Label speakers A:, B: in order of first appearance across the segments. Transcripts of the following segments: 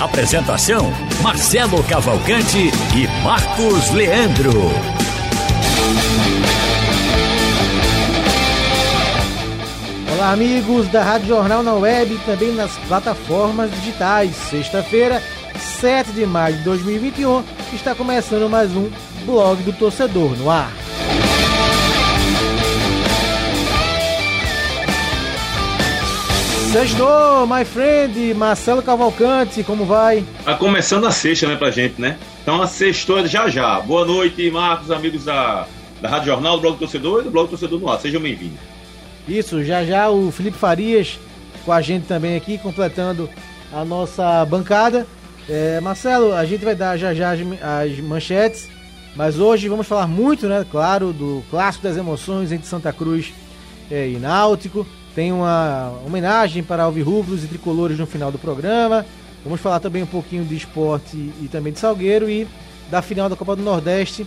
A: Apresentação: Marcelo Cavalcante e Marcos Leandro.
B: Olá, amigos da Rádio Jornal na web e também nas plataformas digitais. Sexta-feira, 7 de maio de 2021, está começando mais um Blog do Torcedor no ar. Sextou, my friend, Marcelo Cavalcante, como vai?
C: Tá começando a sexta, né, pra gente, né? Então a sexta já já. Boa noite, Marcos, amigos da, da Rádio Jornal, do Blog do Torcedor e do Blog do Torcedor no ar. Sejam bem-vindos.
B: Isso, já já o Felipe Farias com a gente também aqui, completando a nossa bancada. É, Marcelo, a gente vai dar já já as, as manchetes, mas hoje vamos falar muito, né, claro, do clássico das emoções entre Santa Cruz é, e Náutico. Tem uma homenagem para alvirrubros e tricolores no final do programa. Vamos falar também um pouquinho de esporte e também de Salgueiro e da final da Copa do Nordeste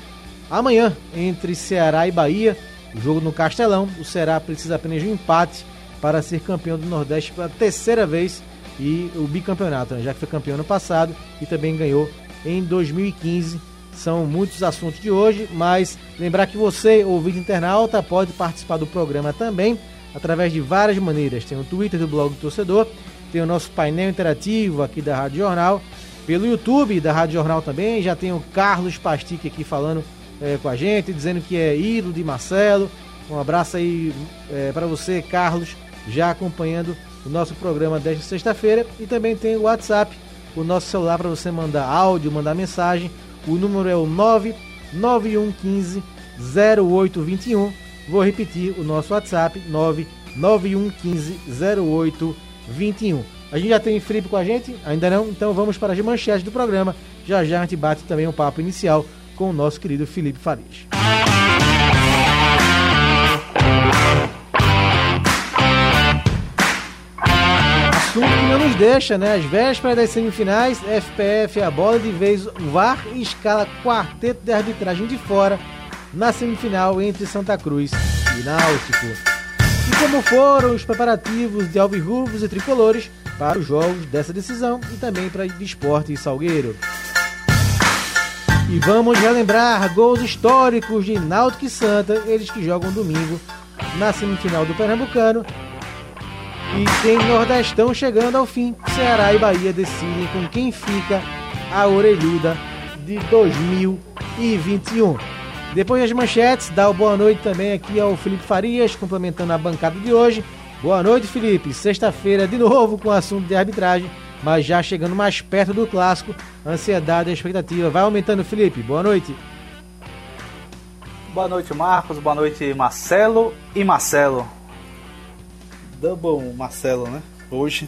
B: amanhã entre Ceará e Bahia. O jogo no Castelão. O Ceará precisa apenas de um empate para ser campeão do Nordeste pela terceira vez e o bicampeonato, né? já que foi campeão no passado e também ganhou em 2015. São muitos assuntos de hoje, mas lembrar que você, ouvinte internauta, pode participar do programa também através de várias maneiras. Tem o Twitter do Blog do Torcedor, tem o nosso painel interativo aqui da Rádio Jornal, pelo YouTube da Rádio Jornal também, já tem o Carlos Pastique aqui falando é, com a gente, dizendo que é ídolo de Marcelo. Um abraço aí é, para você, Carlos, já acompanhando o nosso programa desta sexta-feira. E também tem o WhatsApp, o nosso celular para você mandar áudio, mandar mensagem. O número é o 99115 0821. Vou repetir o nosso WhatsApp, 991150821. A gente já tem Felipe com a gente? Ainda não? Então vamos para as manchetes do programa. Já já a gente bate também um papo inicial com o nosso querido Felipe Farias. Assunto que não nos deixa, né? As vésperas das semifinais, FPF a bola de vez, VAR e escala quarteto de arbitragem de fora na semifinal entre Santa Cruz e Náutico. E como foram os preparativos de Alvirrubos e Tricolores para os jogos dessa decisão e também para esporte e Salgueiro. E vamos relembrar gols históricos de Náutico e Santa, eles que jogam domingo na semifinal do Pernambucano. E tem Nordestão chegando ao fim. Ceará e Bahia decidem com quem fica a orelhuda de 2021. Depois das manchetes, dá o boa noite também aqui ao Felipe Farias, complementando a bancada de hoje. Boa noite, Felipe. Sexta-feira de novo com o assunto de arbitragem, mas já chegando mais perto do clássico, ansiedade e expectativa vai aumentando, Felipe. Boa noite.
D: Boa noite, Marcos. Boa noite, Marcelo e Marcelo. Double Marcelo, né? Hoje.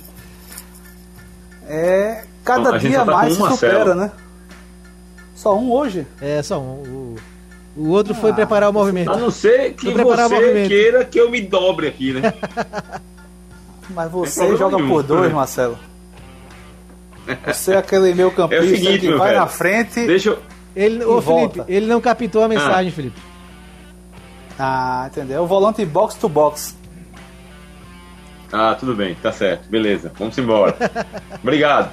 D: É. Cada
C: Bom,
D: dia
C: tá
D: mais
C: se
D: supera, né? Só um hoje?
B: É, só um. O, o outro ah, foi preparar o movimento.
C: A não ser que você queira que eu me dobre aqui, né?
D: Mas você joga nenhum, por dois, né? Marcelo. Você é aquele meu campista é seguinte, que vai velho. na frente.
C: Deixa eu...
B: Ele, ô, Felipe, ele não captou a mensagem, ah. Felipe.
D: Ah, entendeu? É o volante box to box.
C: Ah, tudo bem, tá certo. Beleza, vamos embora. Obrigado.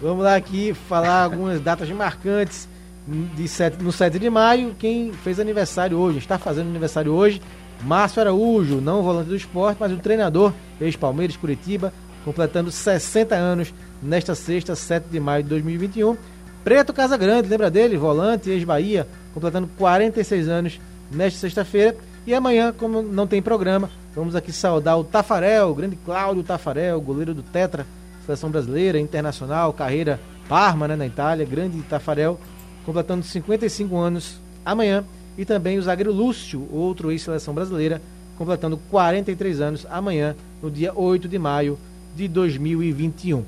B: Vamos lá aqui falar algumas datas marcantes de 7, no 7 de maio. Quem fez aniversário hoje, está fazendo aniversário hoje, Márcio Araújo, não o volante do esporte, mas o treinador, ex-Palmeiras, Curitiba, completando 60 anos nesta sexta, 7 de maio de 2021. Preto Casagrande, lembra dele? Volante, ex-Bahia, completando 46 anos nesta sexta-feira. E amanhã, como não tem programa, vamos aqui saudar o Tafarel, o grande Cláudio Tafarel, goleiro do Tetra, seleção brasileira, internacional, carreira Parma, né, na Itália, grande Tafarel, completando 55 anos amanhã. E também o zagueiro Lúcio, outro ex-seleção brasileira, completando 43 anos amanhã, no dia 8 de maio de 2021.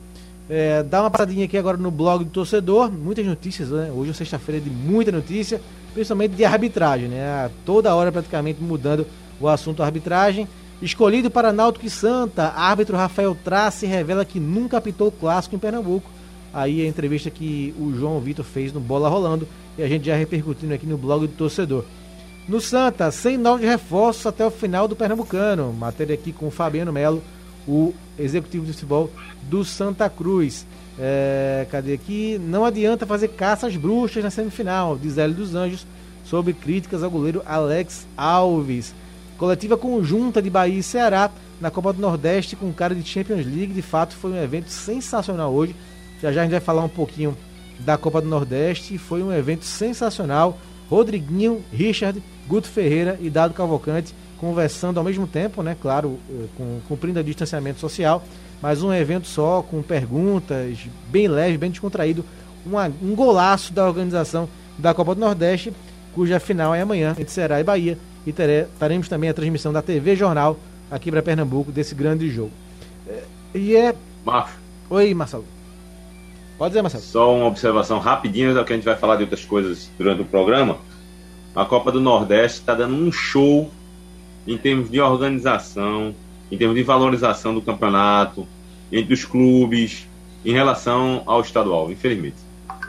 B: É, dá uma passadinha aqui agora no blog do torcedor, muitas notícias, né? Hoje é sexta-feira de muita notícia, principalmente de arbitragem, né? Toda hora praticamente mudando o assunto arbitragem. Escolhido para Náutico e Santa, árbitro Rafael Trace revela que nunca apitou clássico em Pernambuco. Aí a entrevista que o João Vitor fez no Bola Rolando e a gente já repercutindo aqui no blog do torcedor. No Santa, sem novos reforços até o final do Pernambucano. Matéria aqui com o Fabiano Melo, o executivo de futebol do Santa Cruz. É, cadê aqui? Não adianta fazer caça às bruxas na semifinal, diz Hélio dos Anjos, sobre críticas ao goleiro Alex Alves. Coletiva conjunta de Bahia e Ceará na Copa do Nordeste com cara de Champions League. De fato, foi um evento sensacional hoje. Já já a gente vai falar um pouquinho da Copa do Nordeste. Foi um evento sensacional. Rodriguinho, Richard, Guto Ferreira e Dado Cavalcante conversando ao mesmo tempo, né? Claro, eh, com, cumprindo o distanciamento social, mas um evento só, com perguntas, bem leve, bem descontraído. Uma, um golaço da organização da Copa do Nordeste, cuja final é amanhã, entre Ceará e Bahia. E teremos também a transmissão da TV Jornal aqui para Pernambuco desse grande jogo. Eh, e é.
C: Marcos.
B: Oi, Marcelo. Pode dizer, Marcelo.
C: Só uma observação rapidinho, já que a gente vai falar de outras coisas durante o programa a Copa do Nordeste está dando um show em termos de organização, em termos de valorização do campeonato, entre os clubes, em relação ao estadual, infelizmente.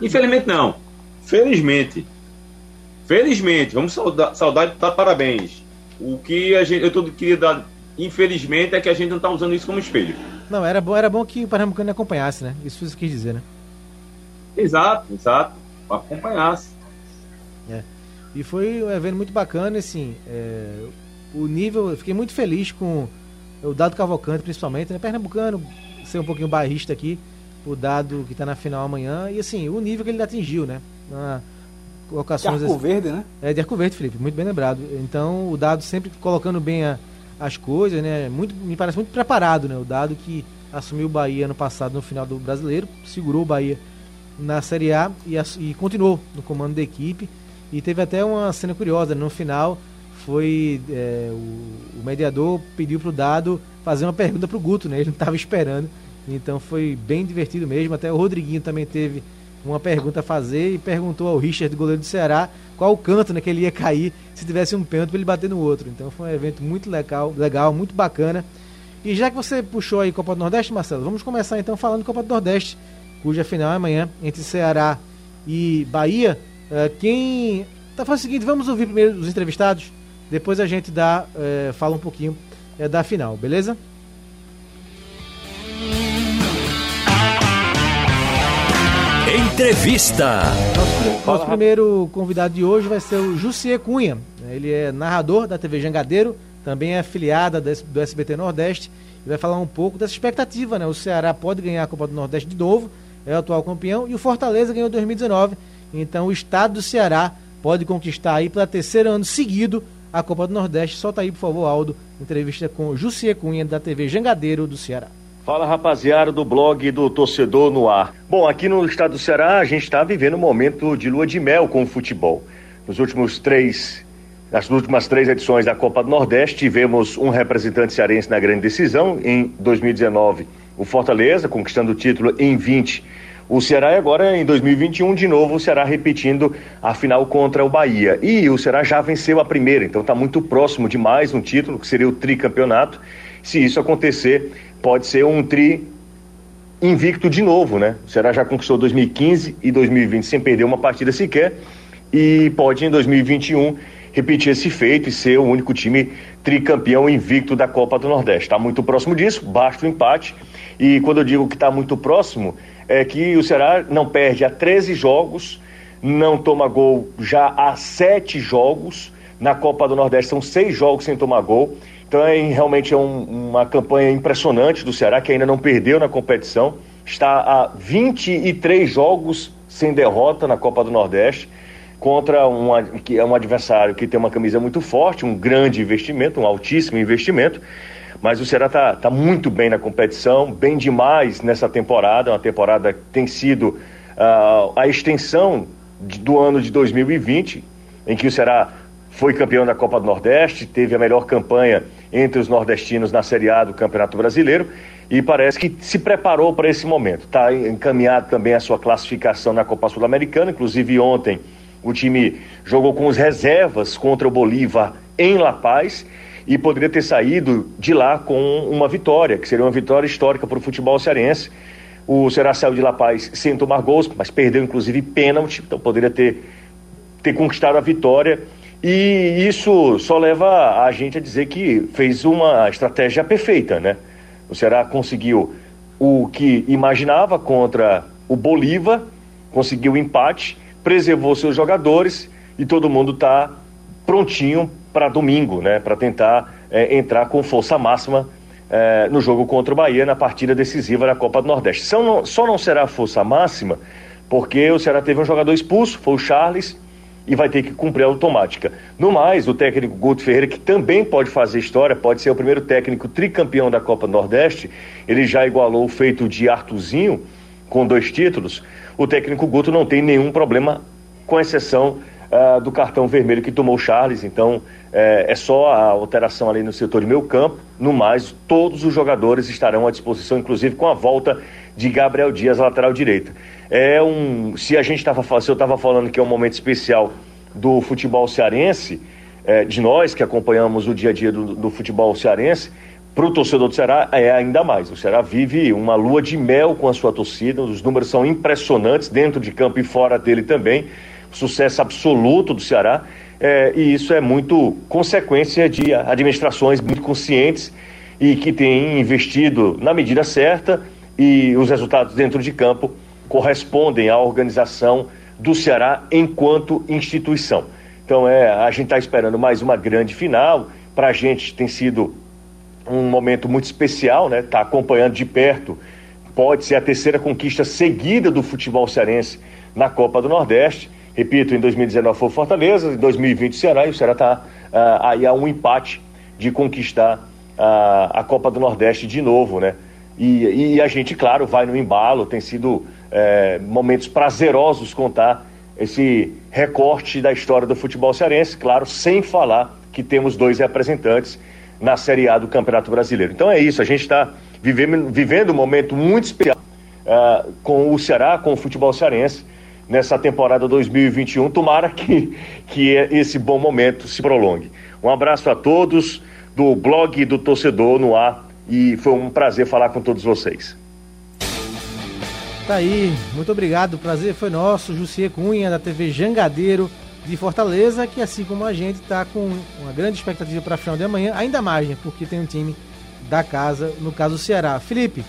C: Infelizmente não. Felizmente. Felizmente, vamos saudar, saudar e dar parabéns. O que a gente, eu tô, queria dar, infelizmente, é que a gente não está usando isso como espelho.
B: Não, era bom, era bom que o Pernambucano acompanhasse, né? Isso você quis dizer, né?
C: Exato, exato. Acompanhasse.
B: É. E foi um evento muito bacana, assim, é, o nível, eu fiquei muito feliz com o Dado Cavalcante, principalmente, né? Pernambucano, ser um pouquinho bairrista aqui, o Dado que está na final amanhã, e assim, o nível que ele atingiu, né? Na,
D: colocações, de Arco Verde, né?
B: É, de Arco Verde, Felipe, muito bem lembrado. Então, o Dado sempre colocando bem a, as coisas, né? Muito, me parece muito preparado, né? O Dado que assumiu o Bahia ano passado no final do Brasileiro, segurou o Bahia na Série A e, e continuou no comando da equipe. E teve até uma cena curiosa, no final foi é, o, o, mediador pediu para o Dado fazer uma pergunta para o Guto, né? Ele não estava esperando. Então foi bem divertido mesmo. Até o Rodriguinho também teve uma pergunta a fazer e perguntou ao Richard, goleiro do Ceará, qual o canto né, que ele ia cair se tivesse um pênalti para ele bater no outro. Então foi um evento muito legal, legal, muito bacana. E já que você puxou aí Copa do Nordeste, Marcelo, vamos começar então falando Copa do Nordeste, cuja final é amanhã entre Ceará e Bahia. Uh, quem. Tá fazendo o seguinte, vamos ouvir primeiro os entrevistados, depois a gente dá, uh, fala um pouquinho uh, da final, beleza?
A: Entrevista.
B: Nosso, nosso primeiro convidado de hoje vai ser o Jussier Cunha. Ele é narrador da TV Jangadeiro, também é afiliada do SBT Nordeste e vai falar um pouco dessa expectativa, né? O Ceará pode ganhar a Copa do Nordeste de novo, é o atual campeão, e o Fortaleza ganhou 2019 então o estado do Ceará pode conquistar aí pela terceiro ano seguido a Copa do Nordeste. Solta aí, por favor, Aldo, entrevista com Jussier Cunha da TV Jangadeiro do Ceará.
E: Fala rapaziada do blog do Torcedor no Ar. Bom, aqui no estado do Ceará a gente está vivendo um momento de lua de mel com o futebol. Nos últimos três, nas últimas três edições da Copa do Nordeste tivemos um representante cearense na grande decisão. Em 2019, o Fortaleza conquistando o título em 20 o Ceará agora em 2021 de novo o Ceará repetindo a final contra o Bahia. E o Ceará já venceu a primeira, então está muito próximo de mais um título, que seria o tricampeonato. Se isso acontecer, pode ser um tri invicto de novo, né? O Ceará já conquistou 2015 e 2020 sem perder uma partida sequer e pode em 2021 repetir esse feito e ser o único time tricampeão invicto da Copa do Nordeste. Está muito próximo disso, basta o empate. E quando eu digo que está muito próximo, é que o Ceará não perde há 13 jogos, não toma gol já há sete jogos. Na Copa do Nordeste são seis jogos sem tomar gol. Então é, realmente é um, uma campanha impressionante do Ceará, que ainda não perdeu na competição. Está há 23 jogos sem derrota na Copa do Nordeste contra um, que é um adversário que tem uma camisa muito forte, um grande investimento, um altíssimo investimento. Mas o Ceará está tá muito bem na competição, bem demais nessa temporada, uma temporada que tem sido uh, a extensão de, do ano de 2020, em que o Ceará foi campeão da Copa do Nordeste, teve a melhor campanha entre os nordestinos na Série A do Campeonato Brasileiro. e parece que se preparou para esse momento. Está encaminhado também a sua classificação na Copa Sul-Americana, inclusive ontem o time jogou com os reservas contra o Bolívar em La Paz e poderia ter saído de lá com uma vitória, que seria uma vitória histórica para o futebol cearense. O Ceará saiu de La Paz sem tomar gols, mas perdeu inclusive pênalti, então poderia ter, ter conquistado a vitória. E isso só leva a gente a dizer que fez uma estratégia perfeita, né? O Ceará conseguiu o que imaginava contra o Bolívar, conseguiu o empate, preservou seus jogadores e todo mundo está prontinho para domingo, né? Para tentar é, entrar com força máxima é, no jogo contra o Bahia na partida decisiva da Copa do Nordeste. Só não, só não será força máxima porque o Ceará teve um jogador expulso, foi o Charles, e vai ter que cumprir a automática. No mais, o técnico Guto Ferreira, que também pode fazer história, pode ser o primeiro técnico tricampeão da Copa do Nordeste, ele já igualou o feito de Artuzinho com dois títulos. O técnico Guto não tem nenhum problema, com exceção uh, do cartão vermelho que tomou o Charles. Então, é, é só a alteração ali no setor de meio campo. No mais, todos os jogadores estarão à disposição, inclusive com a volta de Gabriel Dias, lateral direita. É um, se a gente estava se eu estava falando que é um momento especial do futebol cearense, é, de nós que acompanhamos o dia a dia do, do futebol cearense, para o torcedor do Ceará é ainda mais. O Ceará vive uma lua de mel com a sua torcida, os números são impressionantes dentro de campo e fora dele também. Sucesso absoluto do Ceará. É, e isso é muito consequência de administrações muito conscientes e que têm investido na medida certa e os resultados dentro de campo correspondem à organização do Ceará enquanto instituição. Então é, a gente está esperando mais uma grande final. Para a gente tem sido um momento muito especial, né? Tá acompanhando de perto. Pode ser a terceira conquista seguida do futebol cearense na Copa do Nordeste. Repito, em 2019 foi Fortaleza, em 2020 o Ceará, e o Ceará está ah, aí a um empate de conquistar uh, a Copa do Nordeste de novo, né? E, e, a gente, claro, vai no embalo, tem sido é, momentos prazerosos contar esse recorte da história do futebol cearense, claro, sem falar que temos dois representantes na Série A do Campeonato Brasileiro. Então é isso, a gente está vivendo, vivendo um momento muito especial uh, com o Ceará, com o futebol cearense, nessa temporada 2021. Tomara que, que esse bom momento se prolongue. Um abraço a todos do blog do Torcedor no ar e foi um prazer falar com todos vocês.
B: Tá aí, muito obrigado, o prazer foi nosso, Jussier Cunha, da TV Jangadeiro de Fortaleza, que assim como a gente está com uma grande expectativa para a final de amanhã, ainda mais, né, porque tem um time da casa, no caso o Ceará. Felipe,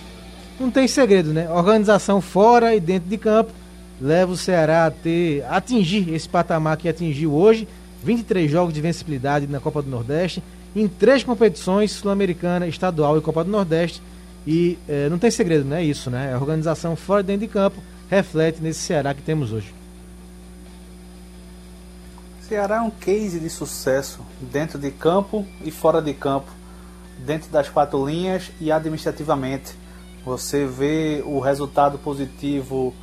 B: não tem segredo, né? Organização fora e dentro de campo leva o Ceará a ter, a atingir esse patamar que atingiu hoje, 23 jogos de vencibilidade na Copa do Nordeste, em três competições, Sul-Americana, Estadual e Copa do Nordeste, e é, não tem segredo, né? Isso, né? A organização fora dentro de campo reflete nesse Ceará que temos hoje.
D: Ceará é um case de sucesso dentro de campo e fora de campo, dentro das quatro linhas e administrativamente. Você vê o resultado positivo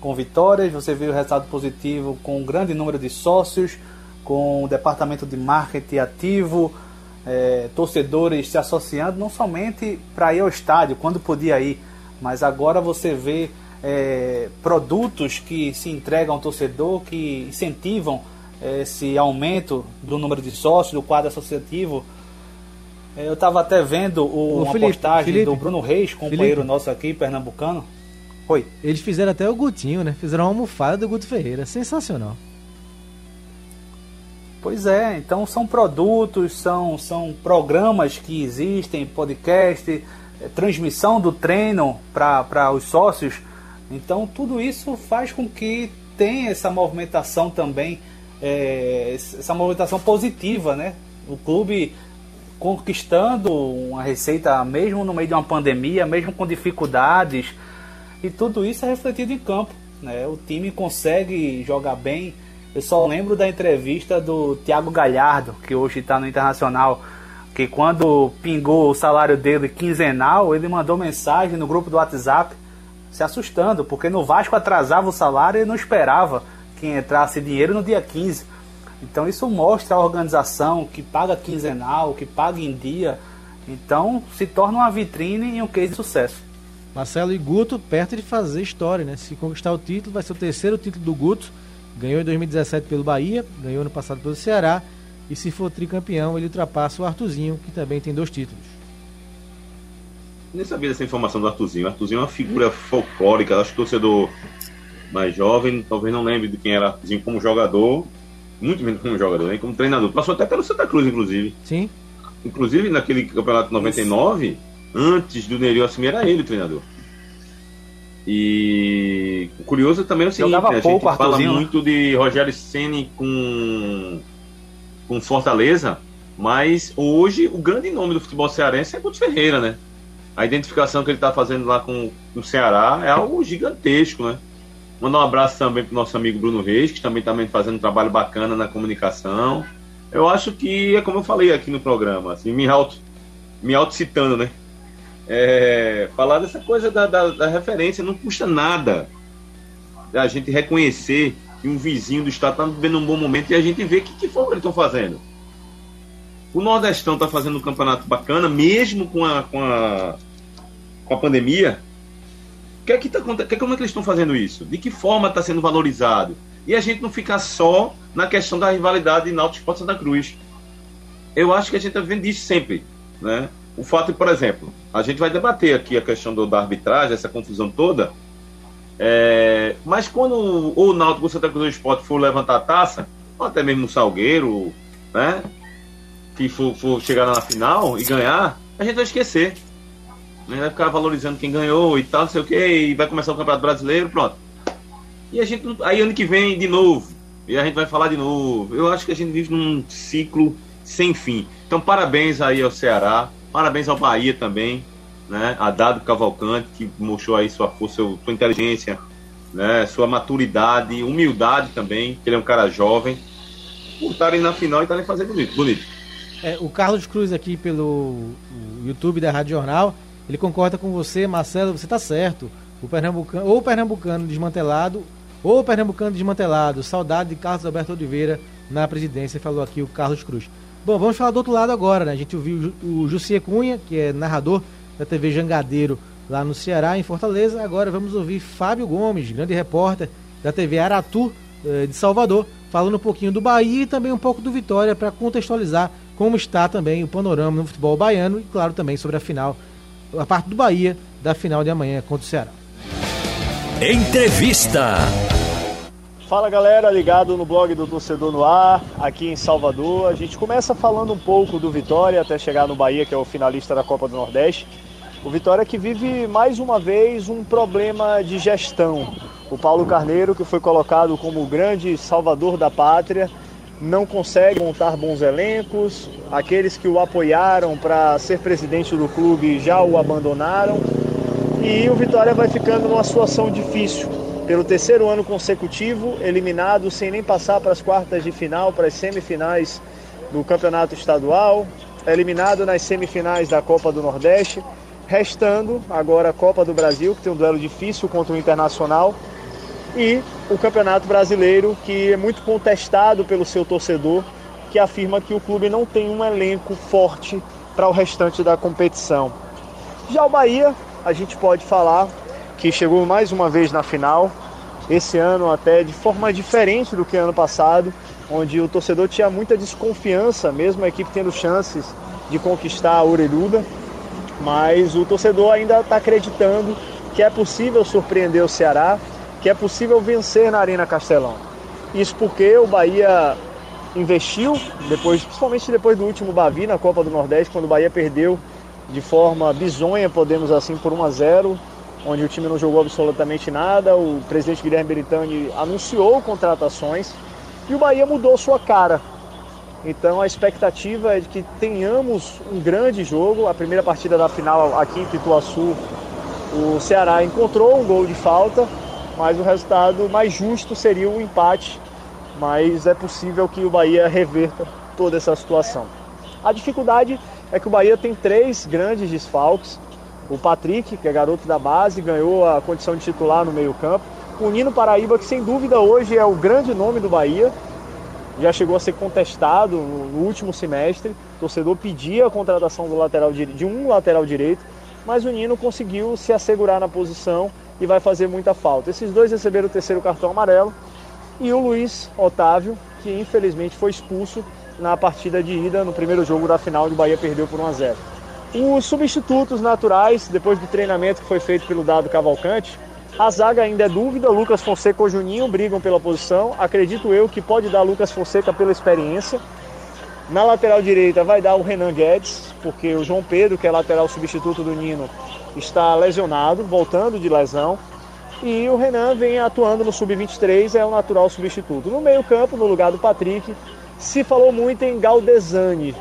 D: com vitórias, você vê o resultado positivo com um grande número de sócios, com o departamento de marketing ativo, é, torcedores se associando não somente para ir ao estádio, quando podia ir, mas agora você vê é, produtos que se entregam ao torcedor, que incentivam esse aumento do número de sócios, do quadro associativo. É, eu estava até vendo o, uma Felipe, postagem Felipe, do Bruno Reis, companheiro Felipe. nosso aqui, pernambucano.
B: Oi. Eles fizeram até o Gutinho, né? Fizeram uma almofada do Guto Ferreira. Sensacional.
D: Pois é, então são produtos, são, são programas que existem, podcast, é, transmissão do treino para os sócios. Então tudo isso faz com que tenha essa movimentação também, é, essa movimentação positiva, né? O clube conquistando uma receita mesmo no meio de uma pandemia, mesmo com dificuldades, e tudo isso é refletido em campo. Né? O time consegue jogar bem eu só lembro da entrevista do Thiago Galhardo, que hoje está no Internacional, que quando pingou o salário dele quinzenal, ele mandou mensagem no grupo do WhatsApp se assustando, porque no Vasco atrasava o salário e não esperava que entrasse dinheiro no dia 15. Então isso mostra a organização que paga quinzenal, que paga em dia. Então se torna uma vitrine e um case de sucesso.
B: Marcelo e Guto perto de fazer história, né? Se conquistar o título, vai ser o terceiro título do Guto. Ganhou em 2017 pelo Bahia, ganhou no passado pelo Ceará. E se for tricampeão, ele ultrapassa o Artuzinho, que também tem dois títulos.
C: Nem sabia dessa informação do Artuzinho. O Artuzinho é uma figura folclórica. Acho que o torcedor mais jovem talvez não lembre de quem era Artuzinho como jogador. Muito menos como jogador, nem como treinador. Passou até pelo Santa Cruz, inclusive.
B: Sim.
C: Inclusive, naquele campeonato 99, Isso. Antes do Nerio assumir, era ele o treinador. E o curioso também é o seguinte,
D: né? a gente
C: fala muito de Rogério Ceni com, com Fortaleza, mas hoje o grande nome do futebol cearense é Guto Ferreira, né? A identificação que ele está fazendo lá com, com o Ceará é algo gigantesco, né? Mandar um abraço também para o nosso amigo Bruno Reis, que também está fazendo um trabalho bacana na comunicação. Eu acho que é como eu falei aqui no programa, assim, me auto, me auto citando, né? É, falar dessa coisa da, da, da, referência não custa nada a gente reconhecer que um vizinho do estado está vivendo um bom momento e a gente vê que, que forma eles estão fazendo. O Nordestão está fazendo um campeonato bacana, mesmo com a, com a, com a pandemia que é que tá, que, como é que eles estão fazendo isso? De que forma está sendo valorizado? E a gente não ficar só na questão da rivalidade de Náutico Esporte Santa Cruz. Eu acho que a gente está vendo isso sempre, né? O fato, por exemplo, a gente vai debater aqui a questão do, da arbitragem, essa confusão toda, é, mas quando o Náutico ou Santa Cruz do Esporte for levantar a taça, ou até mesmo o Salgueiro, né? Que for, for chegar na final e ganhar, a gente vai esquecer né? Vai ficar valorizando quem ganhou e tal, não sei o que, e vai começar o Campeonato Brasileiro, pronto. E a gente. Aí ano que vem de novo. E a gente vai falar de novo. Eu acho que a gente vive num ciclo sem fim. Então, parabéns aí ao Ceará, parabéns ao Bahia também, né? A Dado Cavalcante, que mostrou aí sua força, sua inteligência, né? Sua maturidade, humildade também, que ele é um cara jovem, por estarem na final e estarem fazendo bonito. bonito.
B: É, o Carlos Cruz aqui pelo YouTube da Rádio Jornal ele concorda com você, Marcelo, você está certo. O Pernambucano, ou o Pernambucano desmantelado, ou o Pernambucano desmantelado. Saudade de Carlos Alberto Oliveira na presidência, falou aqui o Carlos Cruz. Bom, vamos falar do outro lado agora, né? A gente ouviu o Jussier Cunha, que é narrador da TV Jangadeiro lá no Ceará, em Fortaleza. Agora vamos ouvir Fábio Gomes, grande repórter da TV Aratu eh, de Salvador, falando um pouquinho do Bahia e também um pouco do Vitória para contextualizar como está também o panorama no futebol baiano e, claro, também sobre a final a parte do Bahia da final de amanhã contra o Ceará.
A: Entrevista.
F: Fala galera, ligado no blog do Torcedor no Ar, aqui em Salvador. A gente começa falando um pouco do Vitória até chegar no Bahia, que é o finalista da Copa do Nordeste. O Vitória que vive mais uma vez um problema de gestão. O Paulo Carneiro, que foi colocado como o grande salvador da pátria, não consegue montar bons elencos, aqueles que o apoiaram para ser presidente do clube já o abandonaram e o Vitória vai ficando numa situação difícil. Pelo terceiro ano consecutivo, eliminado sem nem passar para as quartas de final, para as semifinais do campeonato estadual, eliminado nas semifinais da Copa do Nordeste, restando agora a Copa do Brasil, que tem um duelo difícil contra o Internacional. E o Campeonato Brasileiro, que é muito contestado pelo seu torcedor, que afirma que o clube não tem um elenco forte para o restante da competição. Já o Bahia, a gente pode falar que chegou mais uma vez na final, esse ano até de forma diferente do que ano passado, onde o torcedor tinha muita desconfiança, mesmo a equipe tendo chances de conquistar a orelhuda, mas o torcedor ainda está acreditando que é possível surpreender o Ceará, que é possível vencer na Arena Castelão. Isso porque o Bahia investiu, depois, principalmente depois do último Bavi na Copa do Nordeste, quando o Bahia perdeu de forma bizonha, podemos assim, por 1 a 0, onde o time não jogou absolutamente nada. O presidente Guilherme Beritani anunciou contratações e o Bahia mudou sua cara. Então a expectativa é de que tenhamos um grande jogo. A primeira partida da final aqui em Pituaçu, o Ceará encontrou um gol de falta, mas o resultado mais justo seria o um empate. Mas é possível que o Bahia reverta toda essa situação. A dificuldade é que o Bahia tem três grandes desfalques. O Patrick, que é garoto da base, ganhou a condição de titular no meio-campo. O Nino Paraíba, que sem dúvida hoje é o grande nome do Bahia. já chegou a ser contestado no, último semestre. O torcedor pedia a contratação do lateral de um lateral direito, mas o Nino conseguiu se assegurar na posição e vai fazer muita falta. Esses dois receberam o terceiro cartão amarelo e o Luiz Otávio, que infelizmente foi expulso na partida de ida no primeiro jogo da final, onde o Bahia perdeu por 1 a 0. Os substitutos naturais, depois do treinamento que foi feito pelo Dado Cavalcante, a zaga ainda é dúvida, Lucas Fonseca ou Juninho brigam pela posição. Acredito eu que pode dar Lucas Fonseca pela experiência. Na lateral direita vai dar o Renan Guedes, porque o João Pedro, que é lateral substituto do Nino, está lesionado, voltando de lesão. E o Renan vem atuando no sub-23, é o natural substituto. No meio-campo, no lugar do Patrick, se falou muito em Galdesani,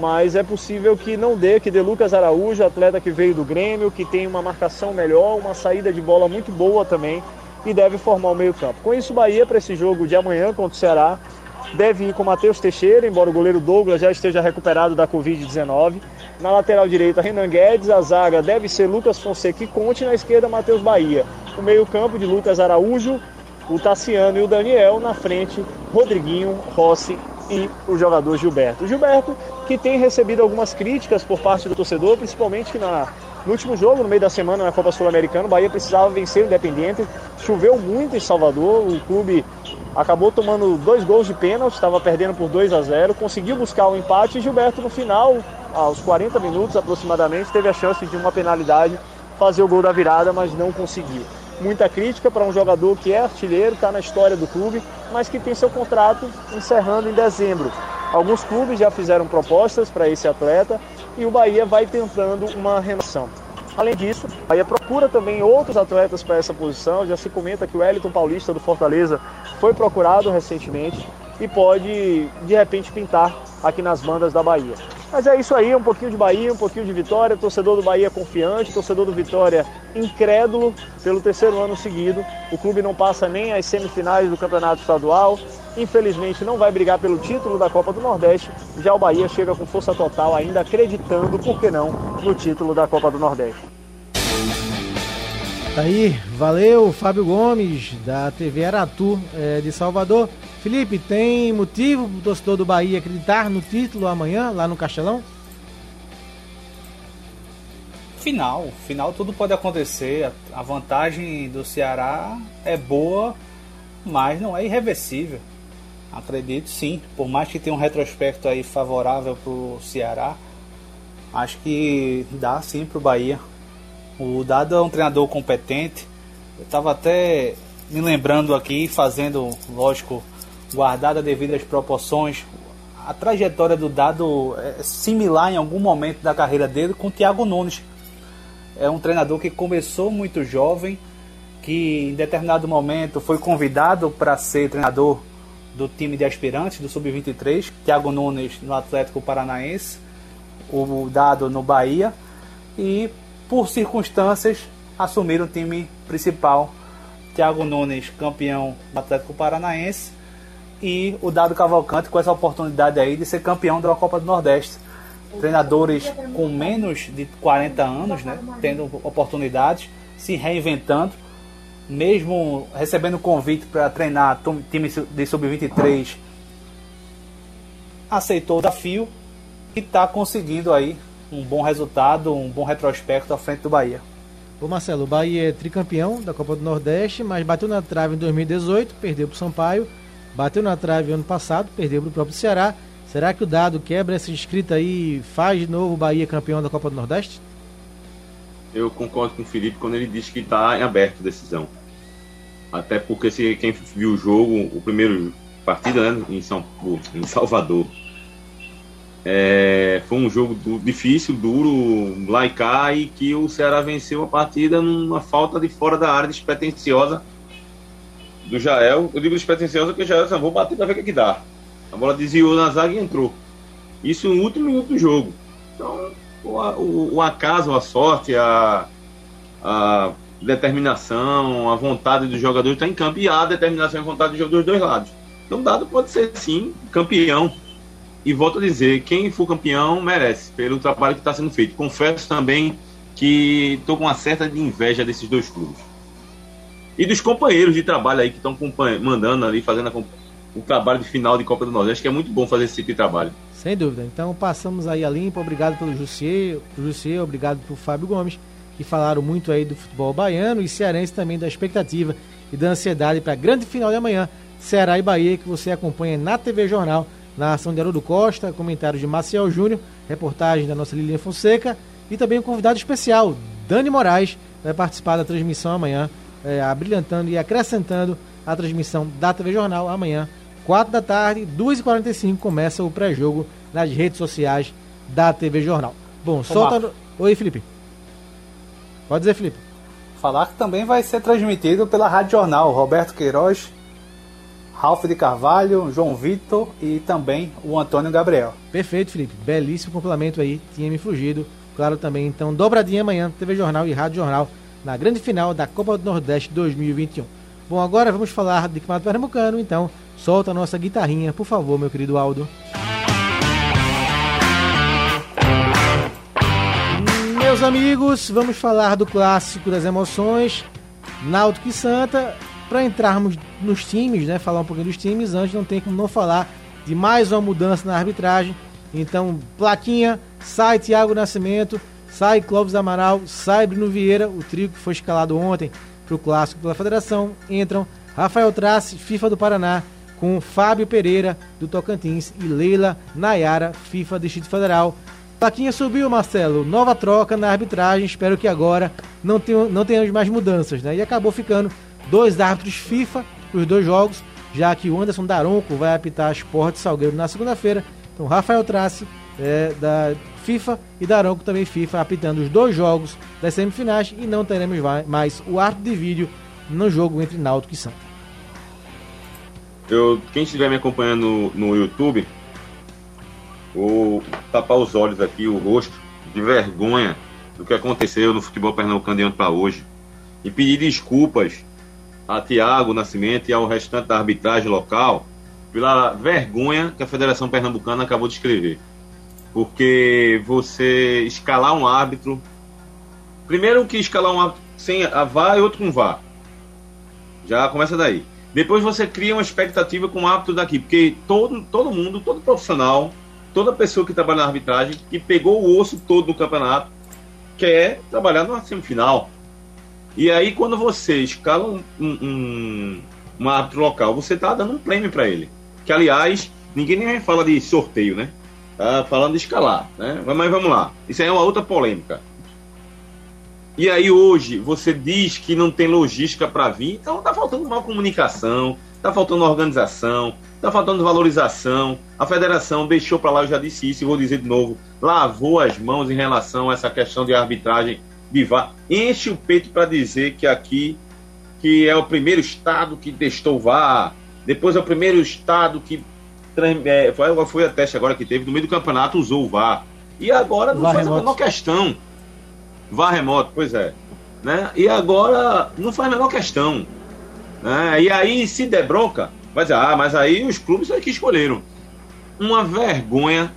F: mas é possível que não dê, que dê Lucas Araújo, atleta que veio do Grêmio, que tem uma marcação melhor, uma saída de bola muito boa também e deve formar o meio-campo. Com isso, Bahia para esse jogo de amanhã contra o Ceará deve ir com Matheus Teixeira, embora o goleiro Douglas já esteja recuperado da Covid-19. Na lateral direita, Renan Guedes, a zaga deve ser Lucas Fonseca e Conte, na esquerda, Matheus Bahia. O meio-campo de Lucas Araújo, o Tassiano e o Daniel, na frente, Rodriguinho, Rossi e o jogador Gilberto. Gilberto que tem recebido algumas críticas por parte do torcedor, principalmente que na, no último jogo, no meio da semana, na Copa Sul-Americana, o Bahia precisava vencer o Independente. Choveu muito em Salvador, o clube acabou tomando dois gols de pênalti, estava perdendo por 2 a 0, conseguiu buscar o um empate e Gilberto no final, aos 40 minutos aproximadamente, teve a chance de uma penalidade fazer o gol da virada, mas não conseguiu muita crítica para um jogador que é artilheiro, está na história do clube, mas que tem seu contrato encerrando em dezembro. Alguns clubes já fizeram propostas para esse atleta e o Bahia vai tentando uma renovação. Além disso, o Bahia procura também outros atletas para essa posição. Já se comenta que o Wellington Paulista do Fortaleza foi procurado recentemente e pode de repente pintar aqui nas bandas da Bahia. Mas é isso aí, um pouquinho de Bahia, um pouquinho de Vitória, torcedor do Bahia confiante, torcedor do Vitória incrédulo pelo terceiro ano seguido. O clube não passa nem as semifinais do Campeonato Estadual. Infelizmente não vai brigar pelo título da Copa do Nordeste. Já o Bahia chega com força total, ainda acreditando, por que não, no título da Copa do Nordeste.
B: Tá aí, valeu, Fábio Gomes, da TV Aratu é, de Salvador. Felipe, tem motivo para o torcedor do Bahia acreditar no título amanhã, lá no Castelão?
D: Final, final tudo pode acontecer. A vantagem do Ceará é boa, mas não é irreversível. Acredito sim, por mais que tenha um retrospecto aí favorável para o Ceará, acho que dá sim para o Bahia. O Dado é um treinador competente. Eu estava até me lembrando aqui, fazendo, lógico, guardada devido às proporções, a trajetória do Dado é similar em algum momento da carreira dele com o Thiago Nunes. É um treinador que começou muito jovem, que em determinado momento foi convidado para ser treinador do time de aspirantes do Sub-23, Thiago Nunes no Atlético Paranaense, o Dado no Bahia, e por circunstâncias assumiram o time principal. Thiago Nunes, campeão do Atlético Paranaense, e o Dado Cavalcante com essa oportunidade aí de ser campeão da Copa do Nordeste. Treinadores com menos de 40 anos, né, tendo oportunidades, se reinventando, mesmo recebendo convite para treinar time de sub-23, aceitou o desafio e está conseguindo aí um bom resultado, um bom retrospecto à frente do Bahia.
B: Ô Marcelo, o Bahia é tricampeão da Copa do Nordeste, mas bateu na trave em 2018, perdeu para o Sampaio Bateu na trave ano passado, perdeu para o próprio Ceará. Será que o dado quebra essa inscrita aí e faz de novo o Bahia campeão da Copa do Nordeste?
C: Eu concordo com o Felipe quando ele diz que está em aberto a decisão. Até porque se quem viu o jogo, o primeiro partida né, em, São, em Salvador, é, foi um jogo du difícil, duro, lá e e que o Ceará venceu a partida numa falta de fora da área despretensiosa do Jael. Eu digo despretensioso porque o Jael disse, vou bater pra ver o que, é que dá. A bola desviou na zaga e entrou. Isso no último minuto do jogo. Então, o, o, o acaso, a sorte, a, a determinação, a vontade dos jogadores está em campo e a determinação e a vontade dos dois lados. Então, Dado pode ser sim campeão. E volto a dizer: quem for campeão merece, pelo trabalho que está sendo feito. Confesso também que estou com uma certa inveja desses dois clubes e dos companheiros de trabalho aí que estão mandando ali, fazendo o trabalho de final de Copa do Nordeste, que é muito bom fazer esse tipo de trabalho.
B: Sem dúvida. Então passamos aí a limpa. Obrigado pelo Jussier, obrigado pelo Fábio Gomes, que falaram muito aí do futebol baiano e cearense também da expectativa e da ansiedade para a grande final de amanhã, Ceará e Bahia, que você acompanha na TV Jornal, na ação de Haroldo Costa, comentários de Maciel Júnior, reportagem da nossa Lilian Fonseca e também um convidado especial, Dani Moraes, vai participar da transmissão amanhã, é, abrilhantando e acrescentando a transmissão da TV Jornal amanhã, 4 da tarde, 2h45, começa o pré-jogo nas redes sociais da TV Jornal. Bom, solta. Oi, Felipe. Pode dizer, Felipe.
D: Falar que também vai ser transmitido pela Rádio Jornal. Roberto Queiroz, Ralf de Carvalho, João Vitor e também o Antônio Gabriel.
B: Perfeito, Felipe. Belíssimo complemento aí. Tinha me fugido. Claro também, então, dobradinha amanhã, TV Jornal e Rádio Jornal, na grande final da Copa do Nordeste 2021. Bom, agora vamos falar de Campeonato Pernambucano, então solta a nossa guitarrinha, por favor, meu querido Aldo. Meus amigos, vamos falar do clássico das emoções, Náutico e Santa. Para entrarmos nos times, né, falar um pouquinho dos times, antes não tem como não falar de mais uma mudança na arbitragem. Então, plaquinha, sai Thiago Nascimento, sai Clóvis Amaral, sai Bruno Vieira, o trio que foi escalado ontem para o clássico pela federação. Entram Rafael Trace, FIFA do Paraná, com Fábio Pereira do Tocantins e Leila Nayara, FIFA Distrito Federal. Plaquinha subiu, Marcelo. Nova troca na arbitragem. Espero que agora não, tenha, não tenhamos mais mudanças, né? E acabou ficando dois árbitros FIFA os dois jogos, já que o Anderson Daronco vai apitar Sport Salgueiro na segunda-feira. Então, Rafael Trace é, da FIFA e Daronco também FIFA apitando os dois jogos das semifinais e não teremos mais o árbitro de vídeo no jogo entre Náutico e Santa.
C: Eu, quem estiver me acompanhando no, no YouTube, vou tapar os olhos aqui, o rosto, de vergonha do que aconteceu no futebol pernambucano de ontem para hoje. E pedir desculpas a Tiago Nascimento e ao restante da arbitragem local pela vergonha que a Federação Pernambucana acabou de escrever. Porque você escalar um árbitro. Primeiro que escalar um árbitro sem a VAR e outro com VAR. Já começa daí. Depois você cria uma expectativa com o árbitro daqui, porque todo, todo mundo, todo profissional, toda pessoa que trabalha na arbitragem, que pegou o osso todo no campeonato, quer trabalhar na semifinal. E aí, quando você escala um, um, um árbitro local, você está dando um prêmio para ele. Que, aliás, ninguém nem fala de sorteio, né? Tá falando de escalar, né? Mas vamos lá. Isso aí é uma outra polêmica. E aí hoje você diz que não tem logística para vir, então tá faltando uma comunicação, tá faltando organização, tá faltando valorização. A federação deixou para lá, eu já disse isso e vou dizer de novo, lavou as mãos em relação a essa questão de arbitragem de VAR. Enche o peito para dizer que aqui que é o primeiro estado que testou VAR, depois é o primeiro estado que é, foi, foi a teste agora que teve no meio do campeonato usou o VAR. E agora não VAR faz remoto. a menor questão. VAR remoto, pois é. Né? E agora não faz a menor questão. Né? E aí, se der bronca, vai dizer, ah, mas aí os clubes é que escolheram. Uma vergonha.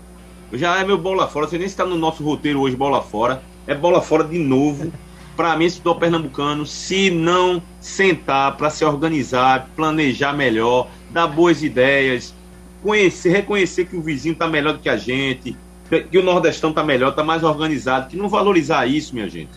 C: Já é meu bola fora. Você nem está no nosso roteiro hoje, bola fora. É bola fora de novo. Para mim, esse do pernambucano, se não sentar para se organizar, planejar melhor, dar boas ideias, conhecer, reconhecer que o vizinho está melhor do que a gente, que o Nordestão está melhor, está mais organizado, que não valorizar isso, minha gente.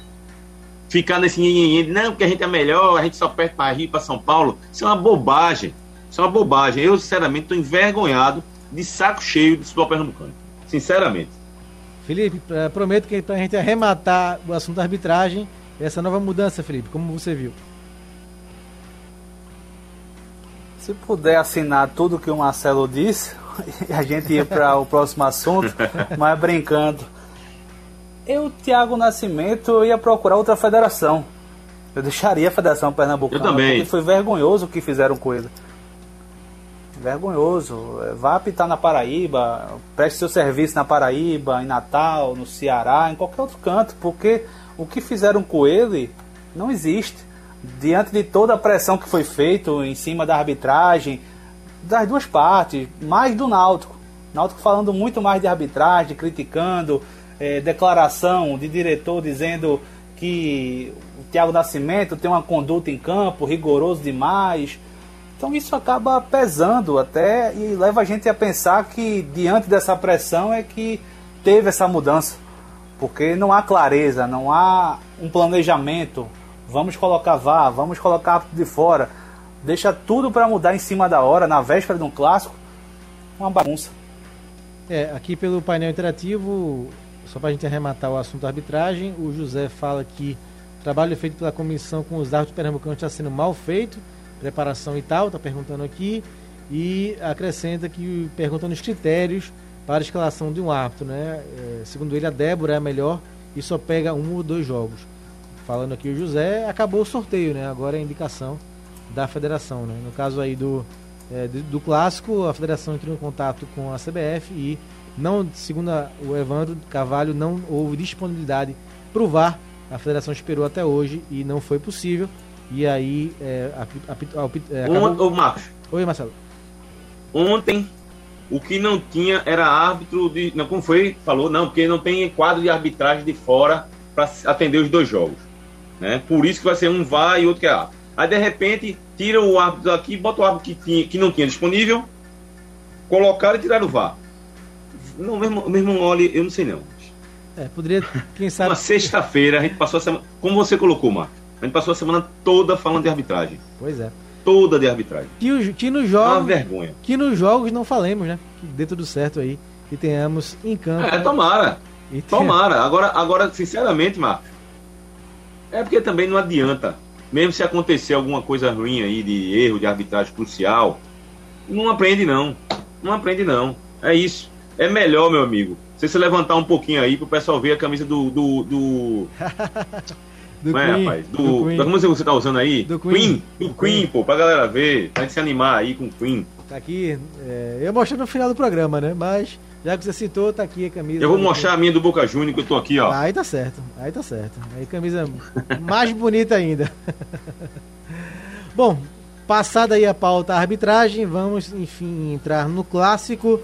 C: Ficar nesse não, porque a gente é melhor, a gente só perde para Rio, para São Paulo. Isso é uma bobagem. Isso é uma bobagem. Eu, sinceramente, estou envergonhado, de saco cheio do futebol pernambucano. Sinceramente.
B: Felipe, prometo que para a gente arrematar o assunto da arbitragem, essa nova mudança, Felipe, como você viu?
D: Se puder assinar tudo que o Marcelo disse, a gente ia para o próximo assunto, mas brincando. Eu, Thiago Nascimento, eu ia procurar outra federação. Eu deixaria a Federação Pernambucana.
C: Eu também.
D: Porque foi vergonhoso o que fizeram com ele. Vergonhoso. Vá apitar na Paraíba, preste seu serviço na Paraíba, em Natal, no Ceará, em qualquer outro canto, porque o que fizeram com ele não existe. Diante de toda a pressão que foi feita em cima da arbitragem, das duas partes, mais do Náutico. Náutico falando muito mais de arbitragem, criticando, é, declaração de diretor dizendo que o Thiago Nascimento tem uma conduta em campo rigoroso demais. Então isso acaba pesando até e leva a gente a pensar que diante dessa pressão é que teve essa mudança. Porque não há clareza, não há um planejamento. Vamos colocar vá, vamos colocar de fora. Deixa tudo para mudar em cima da hora, na véspera de um clássico. Uma bagunça.
B: É, aqui pelo painel interativo, só para a gente arrematar o assunto da arbitragem, o José fala que o trabalho feito pela comissão com os árbitros pernambucanos está sendo mal feito preparação e tal, está perguntando aqui. E acrescenta que perguntando os critérios para a escalação de um árbitro, né? É, segundo ele, a Débora é a melhor e só pega um ou dois jogos. Falando aqui o José, acabou o sorteio, né? Agora é a indicação da federação, né? No caso aí do, é, do, do, clássico, a federação entrou em contato com a CBF e não, segundo o Evandro Carvalho, não houve disponibilidade para o VAR. A federação esperou até hoje e não foi possível. E aí. É, a, a, a,
C: é, acabou... Ô, Marcos.
B: Oi, Marcelo.
C: Ontem, o que não tinha era árbitro de. Não, como foi? Falou, não, porque não tem quadro de arbitragem de fora para atender os dois jogos. Né? Por isso que vai ser um VAR e outro que é árbitro. Aí de repente tira o árbitro daqui, bota o árbitro que, tinha, que não tinha disponível, colocaram e tiraram o VAR. Não, mesmo, mesmo olha, eu não sei não.
B: É, poderia, quem sabe.
C: Uma sexta-feira, a gente passou a semana. Como você colocou, Marcos? A gente passou a semana toda falando de arbitragem.
B: Pois é.
C: Toda de arbitragem.
B: Que, que nos jogos.
C: Uma vergonha.
B: Que nos jogos não falemos, né? Que dê tudo certo aí. Que tenhamos em campo.
C: É, tomara. E tomara. Agora, agora, sinceramente, Marcos, é porque também não adianta. Mesmo se acontecer alguma coisa ruim aí de erro de arbitragem crucial, não aprende não. Não aprende não. É isso. É melhor, meu amigo, você se levantar um pouquinho aí pro pessoal ver a camisa do. do, do...
B: Do Não é, Queen,
C: rapaz? Do, do Queen. Da música que você tá usando aí?
B: Do Queen. Queen
C: do Queen, Queen, pô, pra galera ver, pra gente se animar aí com Queen.
B: Tá aqui, é, eu mostrei no final do programa, né? Mas, já que você citou, tá aqui a camisa.
C: Eu vou mostrar a minha do Boca Júnior, que eu tô aqui, ó.
B: aí tá certo, aí tá certo. Aí camisa mais bonita ainda. Bom, passada aí a pauta a arbitragem, vamos, enfim, entrar no clássico.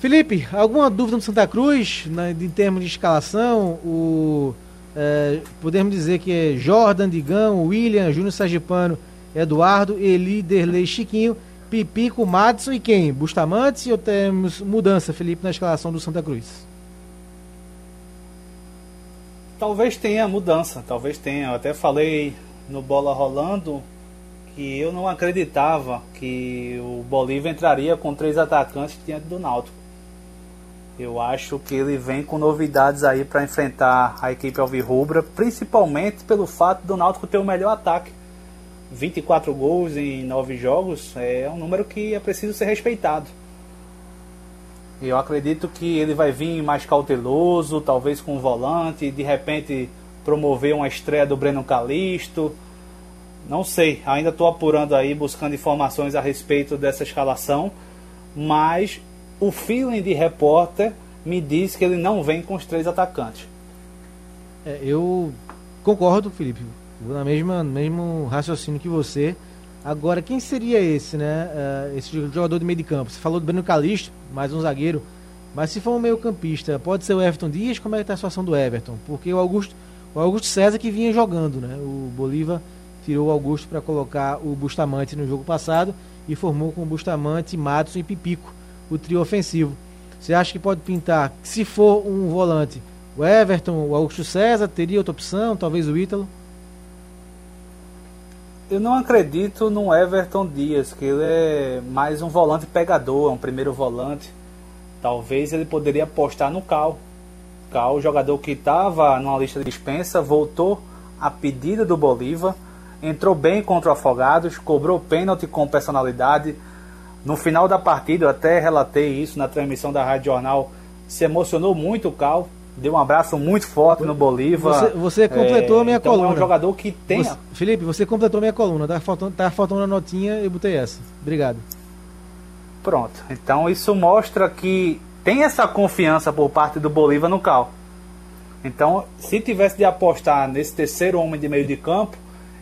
B: Felipe, alguma dúvida no Santa Cruz, né, em termos de escalação? O é, podemos dizer que é Jordan, Digão, William, Júnior Sergipano, Eduardo, Eli, Derlei, Chiquinho, Pipico, Matson e quem? Bustamante ou temos mudança, Felipe, na escalação do Santa Cruz?
D: Talvez tenha mudança, talvez tenha. Eu até falei no Bola Rolando que eu não acreditava que o Bolívia entraria com três atacantes diante do Náutico. Eu acho que ele vem com novidades aí para enfrentar a equipe alvirrubra, principalmente pelo fato do Náutico ter o melhor ataque. 24 gols em 9 jogos é um número que é preciso ser respeitado. Eu acredito que ele vai vir mais cauteloso, talvez com um volante, de repente promover uma estreia do Breno Calisto. Não sei, ainda estou apurando aí, buscando informações a respeito dessa escalação, mas o feeling de repórter me diz que ele não vem com os três atacantes.
B: É, eu concordo, Felipe. Vou na mesma mesmo raciocínio que você. Agora, quem seria esse, né? Uh, esse jogador de meio de campo? Você falou do Breno Calixto, mais um zagueiro. Mas se for um meio campista, pode ser o Everton Dias? Como é que está a situação do Everton? Porque o Augusto, o Augusto César que vinha jogando, né? O Bolívar tirou o Augusto para colocar o Bustamante no jogo passado e formou com o Bustamante, Matos e Pipico o trio ofensivo. Você acha que pode pintar, se for um volante, o Everton, o Augusto César, teria outra opção, talvez o Ítalo?
D: Eu não acredito no Everton Dias, que ele é mais um volante pegador, é um primeiro volante. Talvez ele poderia apostar no Cal. Cal, jogador que estava numa lista de dispensa, voltou a pedido do Bolívar, entrou bem contra o Afogados, cobrou pênalti com personalidade, no final da partida, eu até relatei isso na transmissão da Rádio Jornal, se emocionou muito o Cal, deu um abraço muito forte no Bolívar.
B: Você, você completou é, a minha
D: então
B: coluna.
D: É um jogador que tem.
B: Você, Felipe, você completou a minha coluna. Tá faltando, tá faltando a notinha e botei essa. Obrigado.
D: Pronto. Então isso mostra que tem essa confiança por parte do Bolívar no Cal. Então, se tivesse de apostar nesse terceiro homem de meio de campo,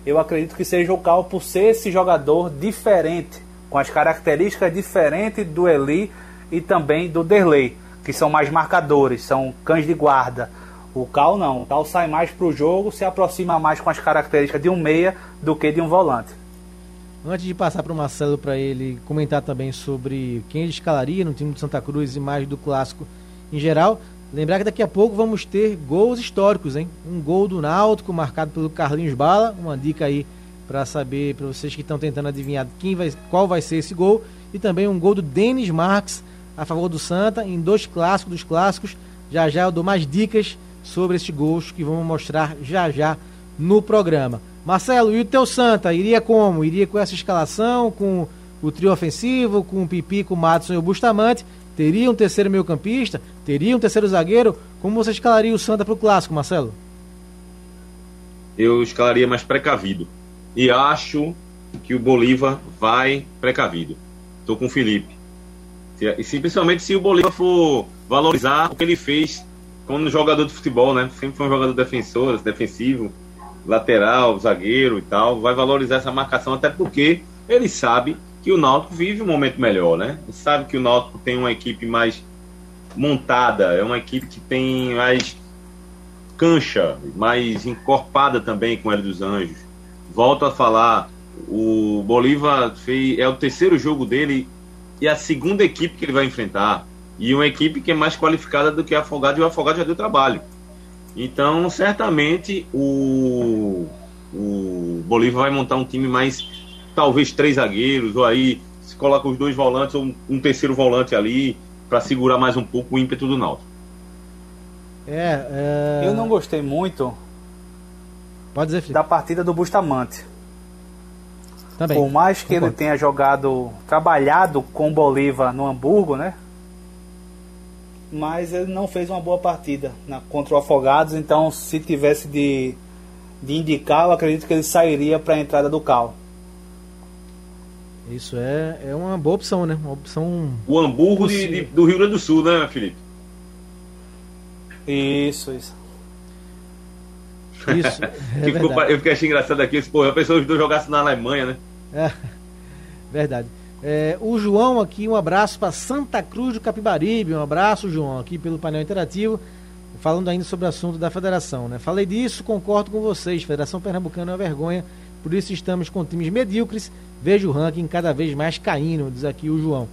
D: eu acredito que seja o Cal por ser esse jogador diferente com as características diferentes do Eli e também do Derley, que são mais marcadores, são cães de guarda. O Cal não, o Cal sai mais para o jogo, se aproxima mais com as características de um meia do que de um volante.
B: Antes de passar para o Marcelo para ele comentar também sobre quem ele escalaria no time do Santa Cruz e mais do clássico em geral, lembrar que daqui a pouco vamos ter gols históricos, hein? Um gol do Náutico marcado pelo Carlinhos Bala, uma dica aí para saber para vocês que estão tentando adivinhar quem vai, qual vai ser esse gol e também um gol do Denis Marques a favor do Santa em dois clássicos dos clássicos. Já já eu dou mais dicas sobre esses gols que vamos mostrar já já no programa. Marcelo, e o teu Santa iria como? Iria com essa escalação, com o trio ofensivo, com o Pipi, com o Madison e o Bustamante? Teria um terceiro meio campista? Teria um terceiro zagueiro? Como você escalaria o Santa para o Clássico, Marcelo?
C: Eu escalaria mais precavido. E acho que o Bolívar vai precavido. Estou com o Felipe. E principalmente se o Bolívar for valorizar o que ele fez como jogador de futebol, né? Sempre foi um jogador defensor, defensivo, lateral, zagueiro e tal. Vai valorizar essa marcação, até porque ele sabe que o Náutico vive um momento melhor, né? Ele sabe que o Náutico tem uma equipe mais montada, é uma equipe que tem mais cancha, mais encorpada também com Hélio dos Anjos. Volto a falar, o Bolívar fez, é o terceiro jogo dele e a segunda equipe que ele vai enfrentar. E uma equipe que é mais qualificada do que a Afogado, e o Afogado já deu trabalho. Então, certamente, o, o Bolívar vai montar um time mais, talvez, três zagueiros, ou aí se coloca os dois volantes, ou um, um terceiro volante ali, para segurar mais um pouco o ímpeto do Náutico.
D: É, é... Eu não gostei muito
B: Pode dizer, Felipe.
D: da partida do Bustamante.
B: Também.
D: Por mais que Concordo. ele tenha jogado, trabalhado com o Bolívar no Hamburgo, né? Mas ele não fez uma boa partida na, contra o Afogados, então se tivesse de, de indicar, eu acredito que ele sairia para a entrada do Cal.
B: Isso é, é uma boa opção, né? Uma opção.
C: O Hamburgo de, de, do Rio Grande do Sul, né, Felipe?
D: Isso, isso.
B: Isso.
C: É eu fiquei achando engraçado aqui, pô, a pessoa os dois jogassem na Alemanha, né?
B: É, verdade. É, o João aqui, um abraço para Santa Cruz do Capibaribe. Um abraço, João, aqui pelo painel interativo. Falando ainda sobre o assunto da federação, né? Falei disso, concordo com vocês. Federação Pernambucana é uma vergonha, por isso estamos com times medíocres. Vejo o ranking cada vez mais caindo, diz aqui o João.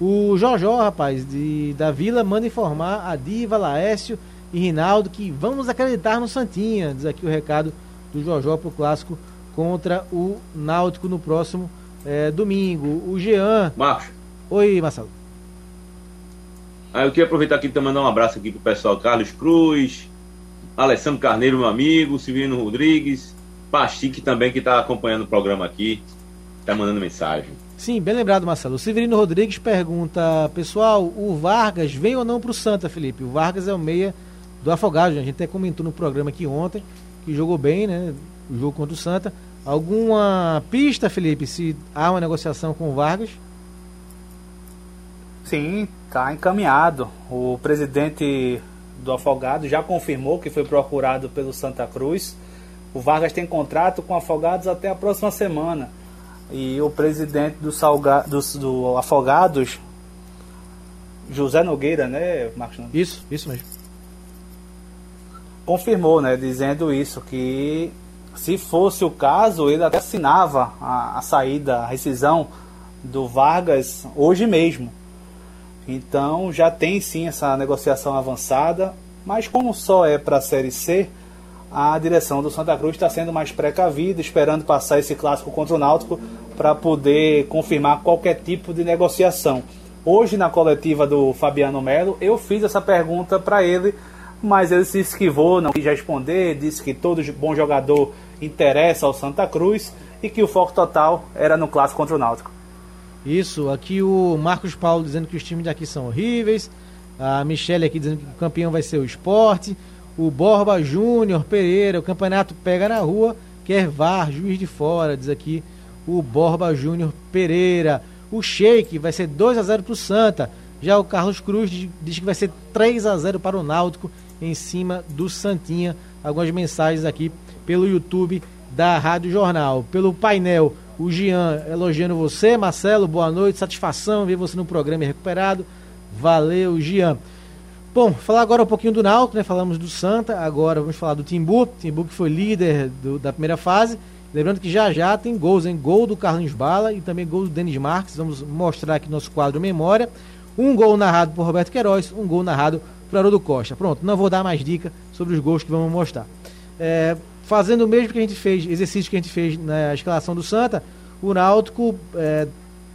B: O Jojó, rapaz, de, da Vila, manda informar a Diva, Laércio e Rinaldo que vamos acreditar no Santinha, diz aqui o recado do Jojó para o clássico contra o Náutico no próximo é, domingo. O Jean.
C: Marcos.
B: Oi, Marcelo.
C: Ah, eu queria aproveitar aqui para mandar um abraço aqui pro pessoal Carlos Cruz, Alessandro Carneiro, meu amigo, Silvino Rodrigues, Pachique também que está acompanhando o programa aqui, está mandando mensagem.
B: Sim, bem lembrado, Marcelo. O Severino Rodrigues pergunta, pessoal, o Vargas vem ou não para o Santa, Felipe? O Vargas é o meia do Afogado, a gente até comentou no programa aqui ontem, que jogou bem, né? O jogo contra o Santa. Alguma pista, Felipe, se há uma negociação com o Vargas?
D: Sim, está encaminhado. O presidente do Afogado já confirmou que foi procurado pelo Santa Cruz. O Vargas tem contrato com Afogados até a próxima semana. E o presidente do, Salga, do, do Afogados, José Nogueira, né, Marcos?
B: Isso, isso mesmo.
D: Confirmou, né, dizendo isso, que se fosse o caso, ele até assinava a, a saída, a rescisão do Vargas hoje mesmo. Então já tem sim essa negociação avançada, mas como só é para a Série C, a direção do Santa Cruz está sendo mais precavida, esperando passar esse clássico contra o Náutico para poder confirmar qualquer tipo de negociação. Hoje, na coletiva do Fabiano Melo, eu fiz essa pergunta para ele, mas ele se esquivou, não quis responder, disse que todo bom jogador interessa ao Santa Cruz e que o foco total era no clássico contra o Náutico.
B: Isso, aqui o Marcos Paulo dizendo que os times daqui são horríveis, a Michele aqui dizendo que o campeão vai ser o esporte, o Borba Júnior Pereira, o campeonato pega na rua, quer VAR, juiz de fora, diz aqui o Borba Júnior Pereira. O Sheik vai ser 2 a 0 para o Santa. Já o Carlos Cruz diz que vai ser 3 a 0 para o Náutico em cima do Santinha. Algumas mensagens aqui pelo YouTube da Rádio Jornal. Pelo painel, o Jean elogiando você, Marcelo, boa noite, satisfação ver você no programa recuperado. Valeu, Jean. Bom, falar agora um pouquinho do Náutico, né? Falamos do Santa, agora vamos falar do Timbu. Timbu que foi líder do, da primeira fase Lembrando que já já tem gols, em Gol do Carlinhos Bala e também gol do Denis Marques. Vamos mostrar aqui nosso quadro Memória. Um gol narrado por Roberto Queiroz, um gol narrado por Haroldo Costa. Pronto, não vou dar mais dica sobre os gols que vamos mostrar. É, fazendo o mesmo que a gente fez, exercício que a gente fez na escalação do Santa, o Náutico é,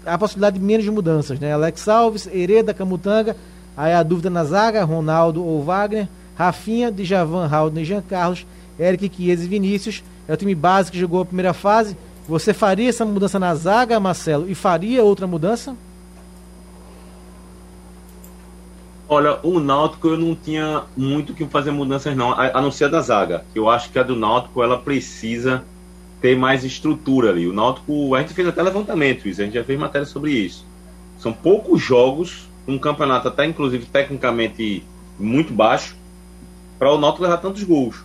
B: a possibilidade de menos mudanças, né? Alex Alves, Hereda, Camutanga, aí a dúvida na zaga, Ronaldo ou Wagner, Rafinha, Djavan, Raul e Jean Carlos, Eric Chiesa e Vinícius. É o time base que jogou a primeira fase. Você faria essa mudança na zaga, Marcelo, e faria outra mudança?
C: Olha, o Náutico eu não tinha muito que fazer mudanças não, a, a não ser a da zaga. Eu acho que a do Náutico ela precisa ter mais estrutura ali. O Náutico, a gente fez até levantamento, isso, a gente já fez matéria sobre isso. São poucos jogos, um campeonato até inclusive tecnicamente muito baixo, para o Náutico levar tantos gols.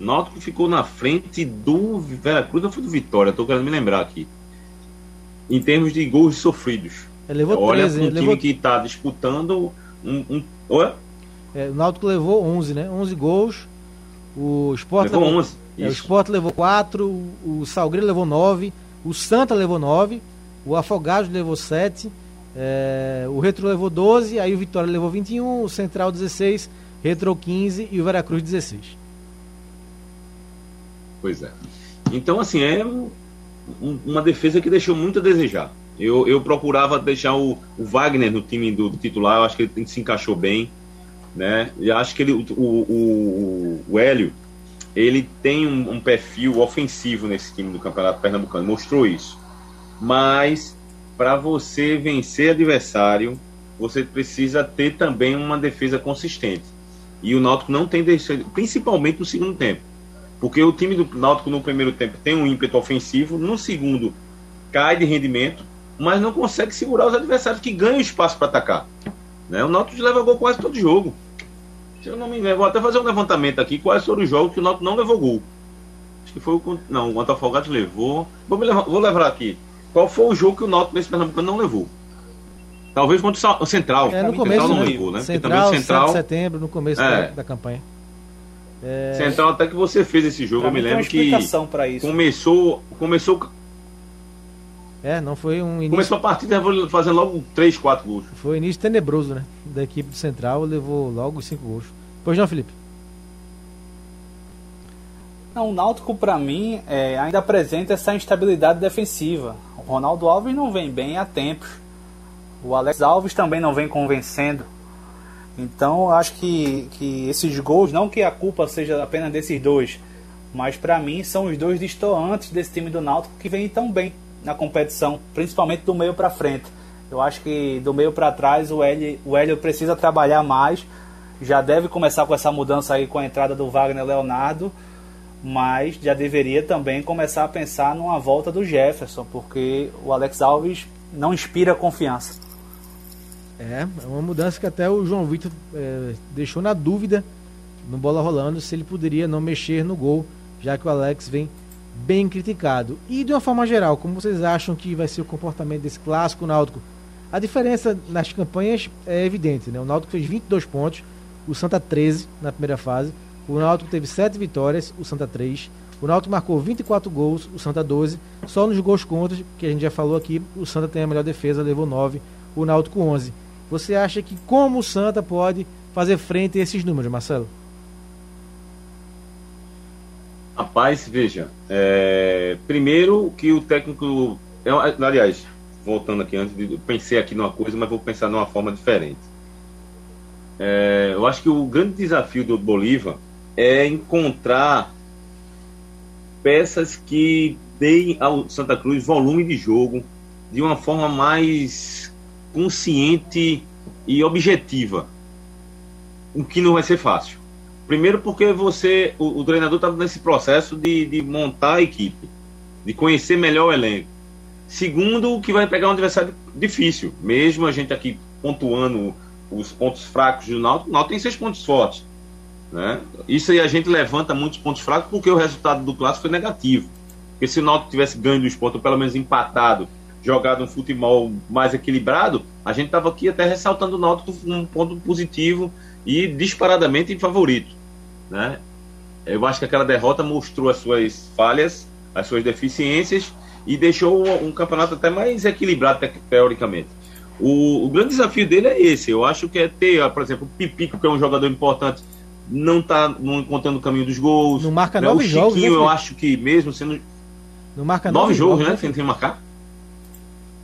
C: O Náutico ficou na frente do Veracruz ou foi do Vitória, estou querendo me lembrar aqui. Em termos de gols sofridos.
B: Ele levou
C: Olha,
B: 13,
C: um time que está disputando um. um...
B: É, o Náutico levou 11, né? 11 gols. O Sport
C: levou, levou 11.
B: É, o Sport levou 4, o Salgueiro levou 9, o Santa levou 9, o Afogados levou 7, é, o Retro levou 12, aí o Vitória levou 21, o Central 16, Retro 15 e o Veracruz 16.
C: Pois é. Então, assim, é um, uma defesa que deixou muito a desejar. Eu, eu procurava deixar o, o Wagner no time do, do, titular, eu acho que ele se encaixou bem. Né? E acho que ele, o, o, o Hélio ele tem um, um, perfil ofensivo nesse time do Campeonato Pernambucano, mostrou isso. Mas para você vencer adversário, você precisa ter também uma defesa consistente. E o Náutico não tem defesa, principalmente no segundo tempo. Porque o time do Náutico no primeiro tempo tem um ímpeto ofensivo, no segundo cai de rendimento, mas não consegue segurar os adversários que ganham espaço para atacar. Né? O Náutico leva gol quase todo jogo. Se eu não me engano, vou até fazer um levantamento aqui. Quais foram os jogos que o Náutico não levou gol? Acho que foi o. Não, o Antofogados levou. Vou, levar, vou levar aqui. Qual foi o jogo que o Náutico nesse Pernambucano não levou? Talvez contra o Central.
B: É, no
C: o
B: começo,
C: Central
B: não
C: né? levou, né?
B: Central, Central... de setembro, no começo é. da, da, campanha.
C: É... Central, até que você fez esse jogo,
D: pra
C: eu me lembro que.
D: Isso.
C: Começou. Começou
B: é, não foi um início.
C: Começou a partida fazendo logo 3, 4 gols.
B: Foi um início tenebroso, né? Da equipe do Central, levou logo 5 gols. Pois não, Felipe?
D: Não, o Náutico, para mim, é, ainda apresenta essa instabilidade defensiva. O Ronaldo Alves não vem bem há tempos. O Alex Alves também não vem convencendo. Então, acho que, que esses gols, não que a culpa seja apenas desses dois, mas para mim são os dois distoantes desse time do Náutico que vem tão bem na competição, principalmente do meio para frente. Eu acho que do meio para trás o Hélio, o Hélio precisa trabalhar mais já deve começar com essa mudança aí com a entrada do Wagner Leonardo, mas já deveria também começar a pensar numa volta do Jefferson, porque o Alex Alves não inspira confiança.
B: É, é uma mudança que até o João Vitor é, deixou na dúvida no bola rolando se ele poderia não mexer no gol, já que o Alex vem bem criticado. E de uma forma geral, como vocês acham que vai ser o comportamento desse clássico náutico? A diferença nas campanhas é evidente, né? O Náutico fez 22 pontos, o Santa 13 na primeira fase. O Náutico teve 7 vitórias, o Santa 3. O Náutico marcou 24 gols, o Santa 12. Só nos gols contra, que a gente já falou aqui, o Santa tem a melhor defesa, levou 9, o Náutico 11. Você acha que como o Santa pode fazer frente a esses números, Marcelo?
C: Rapaz, veja, é... primeiro que o técnico, aliás, voltando aqui antes, de... pensei aqui numa coisa, mas vou pensar numa forma diferente. É, eu acho que o grande desafio do Bolívar é encontrar peças que deem ao Santa Cruz volume de jogo de uma forma mais consciente e objetiva, o que não vai ser fácil. Primeiro porque você, o, o treinador está nesse processo de, de montar a equipe, de conhecer melhor o elenco. Segundo, que vai pegar um adversário difícil, mesmo a gente aqui pontuando os pontos fracos do Náutico, o Náutico tem seis pontos fortes. Né? Isso aí a gente levanta muitos pontos fracos porque o resultado do clássico foi negativo. Porque se o Náutico tivesse ganho dos pontos, ou pelo menos empatado, jogado um futebol mais equilibrado, a gente estava aqui até ressaltando o Náutico um ponto positivo e disparadamente favorito. Né? Eu acho que aquela derrota mostrou as suas falhas, as suas deficiências e deixou um, um campeonato até mais equilibrado te- teoricamente. O, o grande desafio dele é esse. Eu acho que é ter, por exemplo, o Pipico, que é um jogador importante, não está não encontrando o caminho dos gols.
B: Não marca
C: Né,
B: nove
C: o
B: jogos,
C: Chiquinho,
B: né,
C: eu acho que mesmo sendo
B: Não marca
C: nove jogos, né?
B: Felipe?
C: Sem, sem marcar.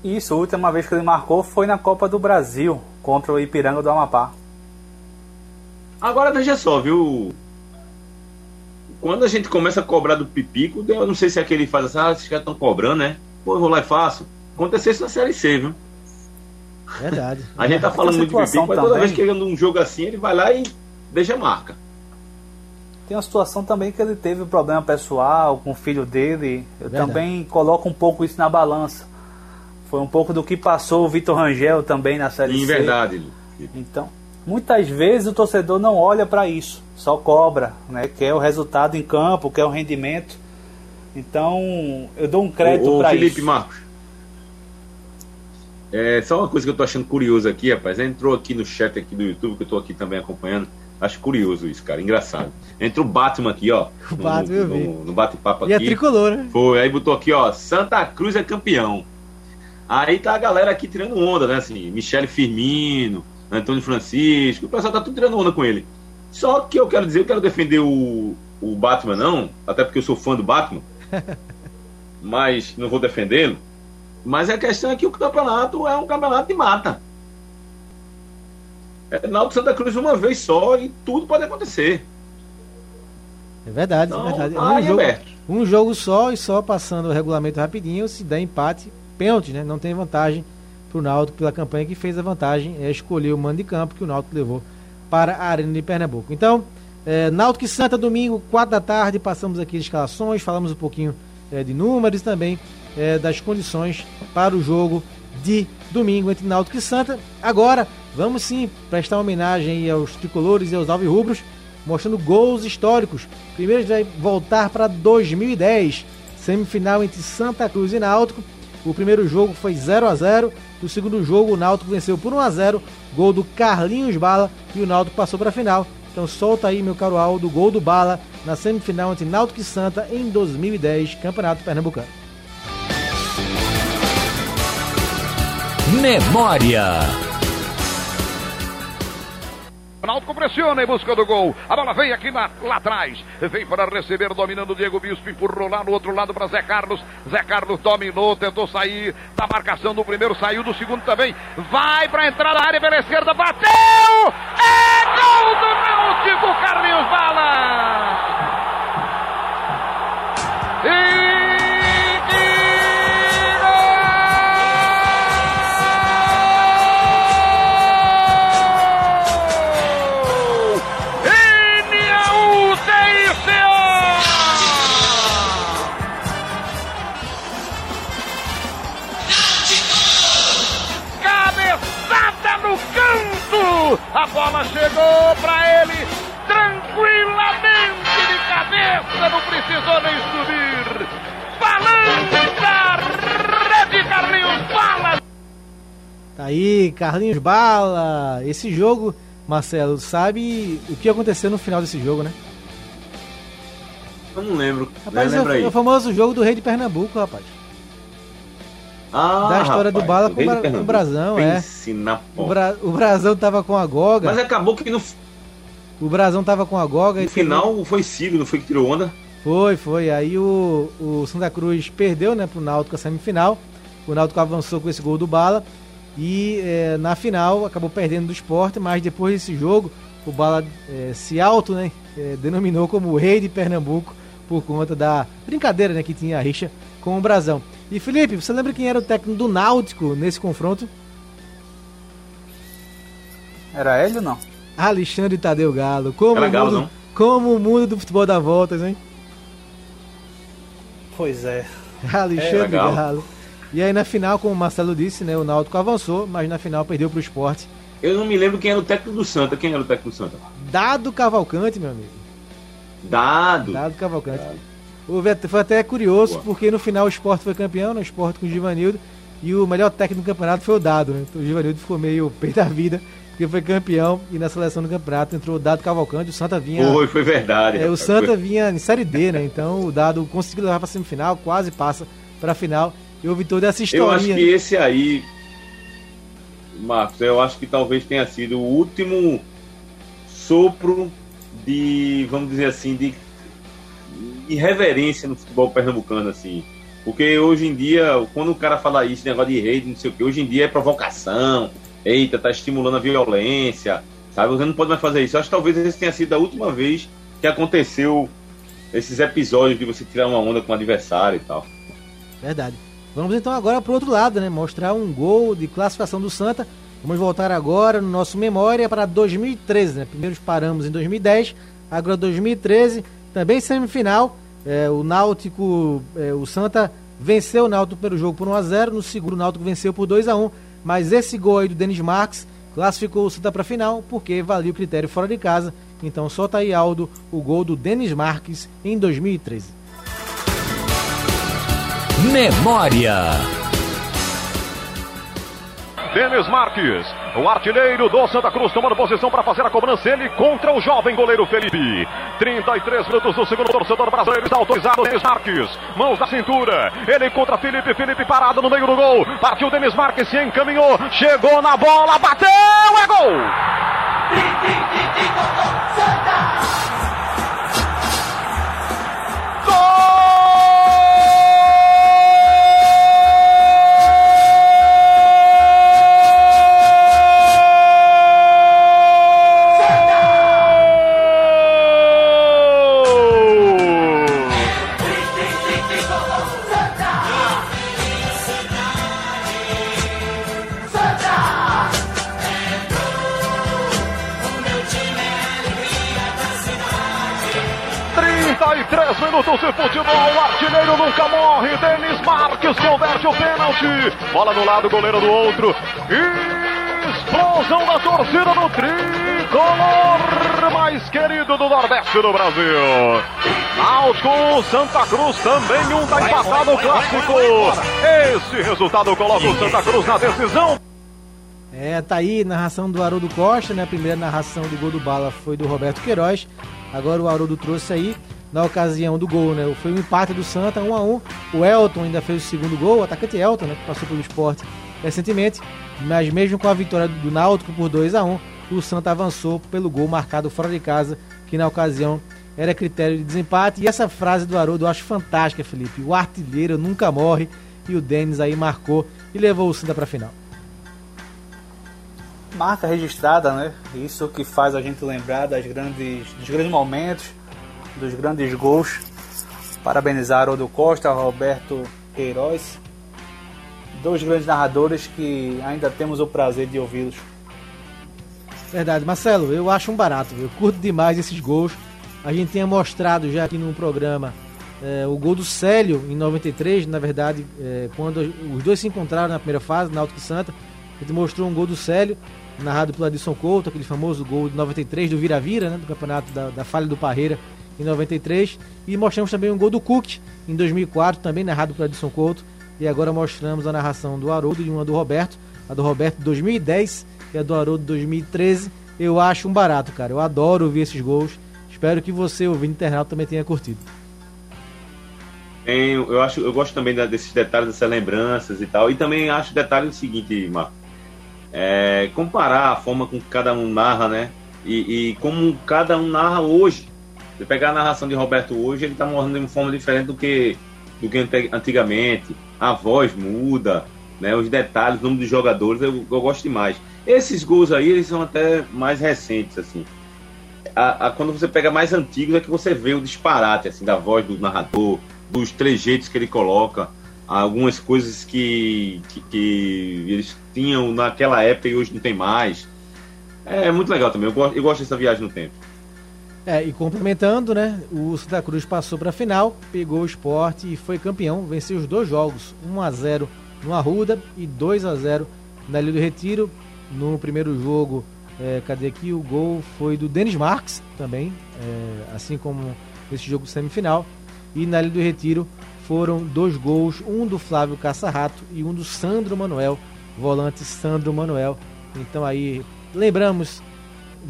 D: Isso, a última vez que ele marcou foi na Copa do Brasil, contra o Ipiranga do Amapá.
C: Agora veja só, viu? Quando a gente começa a cobrar do Pipico, eu não sei se é aquele faz assim, ah, esses caras estão cobrando, né? Pô, eu vou lá e faço. Aconteceu isso na Série C, viu?
B: Verdade.
C: A gente tá falando muito do
D: situação
C: Pipico, mas toda
D: também-
C: vez que ele anda um jogo assim, ele vai lá e deixa marca.
D: Tem uma situação também que ele teve um problema pessoal com o filho dele. Eu
B: Verdade.
D: também coloco um pouco isso na balança. Foi um pouco do que passou o Vitor Rangel também na Série
C: Em
D: C.
C: verdade.
D: Então, muitas vezes o torcedor não olha para isso, só cobra, né? Quer o resultado em campo, quer o rendimento. Então, eu dou um crédito para
C: Felipe
D: isso.
C: Marcos. É só uma coisa que eu tô achando curioso aqui, rapaz. Entrou aqui no chat aqui do YouTube, que eu tô aqui também acompanhando. Acho curioso isso, cara. Engraçado. Entrou o Batman aqui, ó.
B: O
C: no-
B: Batman, eu
C: no,
B: vi.
C: no, no bate-papo
B: E é
C: aqui.
B: tricolor, né?
C: Foi, aí botou aqui, ó, Santa Cruz é campeão. Aí tá a galera aqui tirando onda, né? Assim, Michele Firmino, Antônio Francisco, o pessoal tá tudo tirando onda com ele. Só que eu quero dizer, eu quero defender o, o Batman, não, até porque eu sou fã do Batman, mas não vou defendê-lo. Mas a questão é que o campeonato é um campeonato de mata. É Náutico Santa Cruz uma vez só e tudo pode acontecer.
B: É verdade,
C: Então,
B: é verdade.
C: tá
B: Um jogo,
C: aberto.
B: um jogo só e só passando o regulamento rapidinho, se der empate, pênalti, né? Não tem vantagem pro Náutico pela campanha que fez a vantagem, é escolher o mando de campo que o Náutico levou para a Arena de Pernambuco. Então, é, Náutico e Santa, domingo, 4 da tarde, passamos aqui as escalações, falamos um pouquinho é, de números e também é, das condições para o jogo de domingo entre Náutico e Santa. Agora, vamos sim prestar homenagem aos tricolores e aos alvirrubros, mostrando gols históricos. Primeiro a gente vai voltar para 2010, semifinal entre Santa Cruz e Náutico. O primeiro jogo foi 0 a 0 O segundo jogo, o Náutico venceu por 1 a 0 Gol do Carlinhos Bala e o Náutico passou para a final. Então solta aí, meu caro Aldo, gol do Bala na semifinal entre Náutico e Santa em 2010, Campeonato Pernambucano.
A: Memória.
G: Náutico pressiona em busca do gol. A bola vem aqui na- lá atrás. Vem para receber, dominando Diego Bispo. Empurrou lá no outro lado para Zé Carlos. Zé Carlos dominou, tentou sair da marcação do primeiro, saiu do segundo também. Vai para entrar na área pela esquerda, bateu! É gol do Náutico, Carlinhos Bala! E Carlinhos Bala.
B: Esse jogo, Marcelo, sabe o que aconteceu no final desse jogo, né?
C: Eu não lembro.
B: Rapaz,
C: né?
B: é,
C: Lembra
B: o,
C: aí.
B: é o famoso jogo do Rei de Pernambuco, rapaz.
C: Ah,
B: da história do
C: rapaz,
B: Bala
C: o
B: com o Bra- o Brasão, é.
C: Pense na
B: O. Bra o Brasão tava com a Goga.
C: Mas acabou que no,
B: O Brasão tava com a Goga. e
C: no final foi Ciro, não foi que tirou onda?
B: Foi, foi. Aí o, o Santa Cruz perdeu, né, pro Náutico a semifinal. O Náutico avançou com esse gol do Bala. E eh, na final acabou perdendo do esporte, mas depois desse jogo, o Bala eh, se auto, né, eh, denominou como o rei de Pernambuco por conta da brincadeira, né, que tinha a rixa com o Brasão. E Felipe, você lembra quem era o técnico do Náutico nesse confronto?
D: Era ele ou não?
B: Alexandre Tadeu Galo. Como,
C: Era
B: o
C: Galo,
B: mundo,
C: não?
B: como o mundo do futebol dá voltas, hein?
D: Pois é.
B: Alexandre
C: É, legal.
B: Galo. E aí na final, como o Marcelo disse, né, o Náutico avançou, mas na final perdeu pro esporte.
C: Eu não me lembro quem era o técnico do Santa. Quem era o técnico do Santa?
B: Dado Cavalcante, meu amigo.
C: Dado.
B: Dado Cavalcante. Até- foi até curioso,
C: Boa.
B: porque no final o esporte foi campeão, no esporte com o Givanildo. E o melhor técnico do campeonato foi o Dado, né? Então, o Givanildo ficou meio pé da vida, porque foi campeão e na seleção do campeonato entrou o Dado Cavalcante, o Santa vinha.
C: Foi, foi verdade.
B: É, o Santa vinha em Série D, né? Então o Dado conseguiu levar para semifinal, quase passa para a final. E houve toda essa história.
C: Eu acho que esse aí, Marcos, eu acho que talvez tenha sido o último sopro de, vamos dizer assim, de irreverência no futebol pernambucano, assim. Porque hoje em dia, quando o cara fala isso, negócio de rede, não sei o que, hoje em dia é provocação, eita, tá estimulando a violência, sabe? Você não pode mais fazer isso. Eu acho que talvez esse tenha sido a última vez que aconteceu esses episódios de você tirar uma onda com o adversário e tal.
B: Verdade. Vamos então agora para o outro lado, né? Mostrar um gol de classificação do Santa. Vamos voltar agora no nosso memória para 2013, né? Primeiro paramos em 2010, agora 2013, também semifinal. É, o Náutico, é, o Santa venceu o Náutico pelo jogo por 1 a 0 no segundo o Náutico venceu por 2 a 1 mas esse gol aí do Denis Marques classificou o Santa para a final porque valia o critério fora de casa. Então solta aí, Aldo, o gol do Denis Marques em 2013.
A: Memória
G: Denis Marques, o artilheiro do Santa Cruz, tomando posição para fazer a cobrança. Ele contra o jovem goleiro Felipe. 33 minutos do segundo torcedor brasileiro está autorizado. Denis Marques, mãos na cintura. Ele contra Felipe. Felipe parado no meio do gol. Partiu Denis Marques, se encaminhou. Chegou na bola, bateu, é gol! Três minutos de futebol, o artilheiro nunca morre. Denis Marques converte o pênalti. Bola no lado, goleiro do outro. Explosão da torcida do tricolor mais querido do Nordeste do Brasil. Náutico, Santa Cruz também um tá empatado o clássico. Esse resultado coloca o Santa Cruz na decisão.
B: É, tá aí narração do Haroldo Costa, né? A primeira narração do gol do Bala foi do Roberto Queiroz. Agora o Haroldo trouxe aí na ocasião do gol, né? Foi um empate do Santa, 1 a 1 O Elton ainda fez o segundo gol, o atacante Elton, né? Que passou pelo esporte recentemente. Mas mesmo com a vitória do Náutico por 2 a 1 o Santa avançou pelo gol marcado fora de casa, que na ocasião era critério de desempate. E essa frase do Haroldo eu acho fantástica, Felipe. O artilheiro nunca morre. E o Denis aí marcou e levou o Santa para a final.
D: Marca registrada, né? Isso que faz a gente lembrar das grandes, dos grandes momentos dos grandes gols. Parabenizar Odo Costa, Roberto Queiroz, dois grandes narradores que ainda temos o prazer de ouvi-los.
B: Verdade, Marcelo, eu acho um barato, eu curto demais esses gols. A gente tinha mostrado já aqui no programa é, o gol do Célio em 93, na verdade, é, quando os dois se encontraram na primeira fase, Náutico e Santa. A gente mostrou um gol do Célio, narrado pelo Adilson Couto, aquele famoso gol de 93 do Vira-Vira, né, do campeonato da, da falha do Parreira em 93. E mostramos também um gol do Cook em 2004, também narrado por Adson Couto. E agora mostramos a narração do Haroldo e uma do Roberto. A do Roberto 2010 e a do Haroldo 2013. Eu acho um barato, cara. Eu adoro ouvir esses gols. Espero que você, ouvindo internauta, também tenha curtido.
C: Eu, acho, eu gosto também desses detalhes, dessas lembranças e tal. E também acho detalhe o seguinte, Marco. É, comparar a forma com que cada um narra, né? E, e como cada um narra hoje. Você pegar a narração de Roberto hoje, ele está morrendo de uma forma diferente do que, do que antigamente. A voz muda, né? os detalhes, o nome dos jogadores, eu, eu gosto demais. Esses gols aí, eles são até mais recentes, assim. A, a, quando você pega mais antigos é que você vê o disparate assim da voz do narrador, dos trejeitos que ele coloca, algumas coisas que, que, que, eles tinham naquela época e hoje não tem mais. É, é muito legal também. Eu eu gosto dessa viagem no tempo.
B: É, e complementando, né? O Santa Cruz passou para a final, pegou o esporte e foi campeão, venceu os dois jogos, 1 a 0 no Arruda e 2 a 0 na Ilha do Retiro. No primeiro jogo, é, cadê aqui? O gol foi do Denis Marques também, é, assim como esse jogo semifinal. E na Ilha do Retiro foram dois gols, um do Flávio Caçarrato e um do Sandro Manuel, volante Sandro Manuel. Então aí lembramos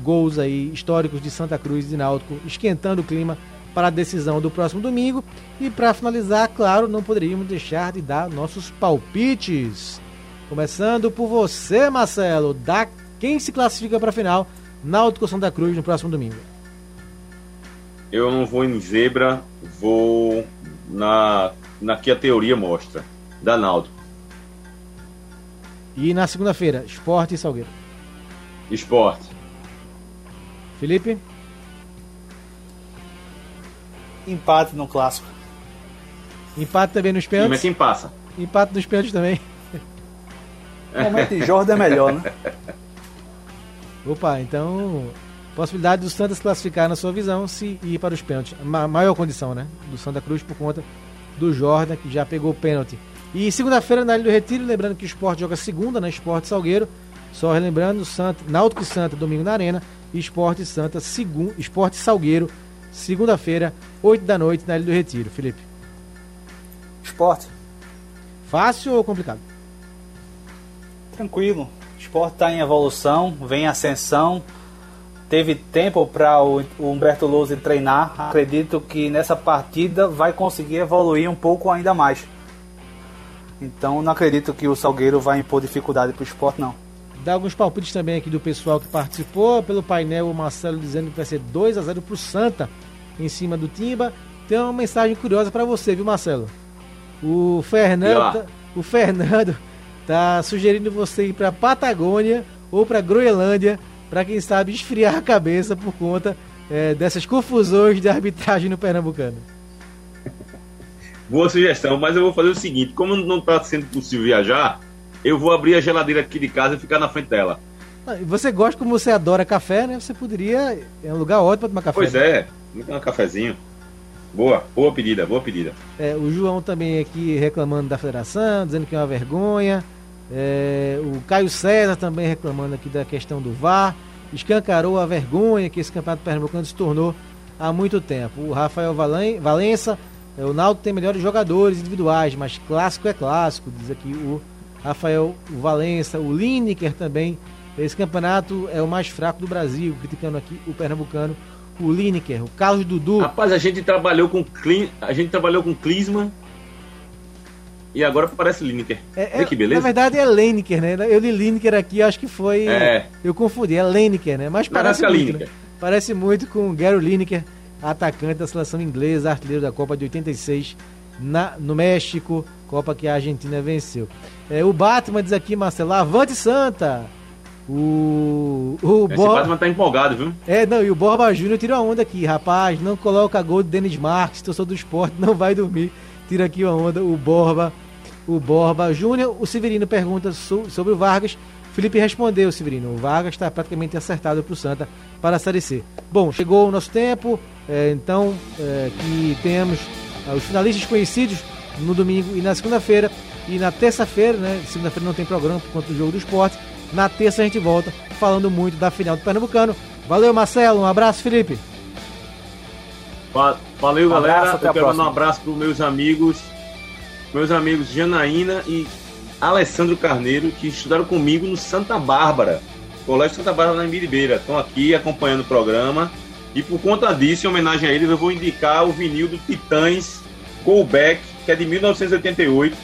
B: gols aí históricos de Santa Cruz e Náutico, esquentando o clima para a decisão do próximo domingo. E para finalizar, claro, não poderíamos deixar de dar nossos palpites. Começando por você, Marcelo, da quem se classifica para a final, Náutico Santa Cruz no próximo domingo.
C: Eu não vou em zebra, vou na, na que a teoria mostra, da Náutico.
B: E na segunda-feira, Esporte e Salgueiro.
C: Esporte.
B: Felipe?
D: Empate no clássico.
B: Empate também nos
C: Sim,
B: pênaltis?
C: mas quem passa?
B: Empate nos pênaltis também.
D: De Jordan é melhor, né?
B: Opa, então. Possibilidade do Santa se classificar na sua visão se ir para os pênaltis. Ma maior condição, né? Do Santa Cruz por conta do Jordan, que já pegou o pênalti. E segunda-feira na Ilha do Retiro, lembrando que o Sport joga segunda, né? Sport Salgueiro. Só relembrando, Santa, Náutico e Santa, domingo na Arena. E Sport Santa, segun, Sport Salgueiro, segunda-feira, 8 da noite, na Ilha do Retiro. Felipe.
D: Esporte.
B: Fácil ou complicado?
D: Tranquilo. O esporte está em evolução, vem em ascensão. Teve tempo para o, o Humberto Lousa treinar. Acredito que nessa partida vai conseguir evoluir um pouco ainda mais. Então não acredito que o Salgueiro vai impor dificuldade para o esporte, não.
B: Dá alguns palpites também aqui do pessoal que participou. Pelo painel, o Marcelo dizendo que vai ser 2 a 0 pro Santa em cima do Timba. Tem uma mensagem curiosa para você, viu, Marcelo? O? Fernando, tá- o Fernando tá sugerindo você ir para Patagônia ou para Groenlândia para quem sabe esfriar a cabeça por conta eh, dessas confusões de arbitragem no Pernambucano.
C: Boa sugestão, mas eu vou fazer o seguinte: como não está sendo possível viajar, eu vou abrir a geladeira aqui de casa e ficar na frente dela.
B: Ah, Você gosta como você adora café, né? Você poderia é um lugar ótimo para tomar café.
C: Pois
B: né?
C: é, me dá um cafezinho. Boa, boa pedida, boa pedida.
B: É, o João também aqui reclamando da federação, dizendo que é uma vergonha. É, o Caio César também reclamando aqui da questão do VAR. Escancarou a vergonha que esse campeonato pernambucano se tornou há muito tempo. O Rafael Valen- Valença, é, o Náutico tem melhores jogadores individuais, mas clássico é clássico, diz aqui o Rafael Valença. O Lineker também. Esse campeonato é o mais fraco do Brasil, criticando aqui o pernambucano. O Lineker, o Carlos Dudu.
C: Rapaz, a gente trabalhou com a gente trabalhou com Klisman e agora parece Lineker.
B: É,
C: Vê
B: é-
C: que beleza?
B: Na verdade é Lineker, né? Eu li Lineker aqui, acho que foi.
C: É.
B: Eu confundi, é Lineker, né? Mas parece muito.
C: Lineker.
B: Né? Parece muito com o Gary Lineker, atacante da seleção inglesa, artilheiro da Copa de 86 na, no México, Copa que a Argentina venceu. É, o Batman diz aqui, Marcelo, avante Santa! O. O
C: Esse
B: Borba.
C: Batman tá empolgado, viu?
B: É, não, e o Borba Júnior tirou a onda aqui, rapaz. Não coloca gol do Denis Marques, torcedor do esporte, não vai dormir. Tira aqui uma onda, o Borba. O Borba Júnior. O Severino pergunta so- sobre o Vargas. Felipe respondeu, Severino. O Vargas está praticamente acertado para o Santa para a Série C. Bom, chegou o nosso tempo. é, então, é, que tenhamos os finalistas conhecidos no domingo e na segunda-feira. E na terça-feira, né? Segunda-feira não tem programa por conta do jogo do esporte. Na terça a gente volta falando muito da final do Pernambucano. Valeu, Marcelo. Um abraço, Felipe.
C: Va- Valeu,
D: Um
C: galera.
D: abraço, até
C: Eu quero mandar um abraço para meus amigos, meus amigos Janaína e Alessandro Carneiro, que estudaram comigo no Santa Bárbara, Colégio Santa Bárbara na Mbiribeira. Estão aqui acompanhando o programa. E por conta disso, em homenagem a eles, eu vou indicar o vinil do Titãs Go Back, que é de 1988,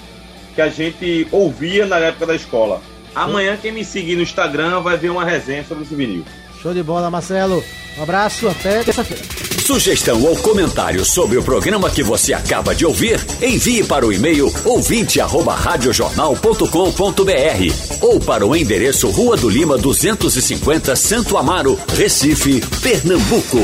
C: que a gente ouvia na época da escola. Amanhã, quem me seguir no Instagram vai ver uma resenha sobre esse vinil.
B: Show de bola, Marcelo. Um abraço, até terça-feira.
A: Sugestão ou comentário sobre o programa que você acaba de ouvir, envie para o e-mail ouvinte@radiojornal.com.br ou para o endereço Rua do Lima 250, Santo Amaro, Recife, Pernambuco.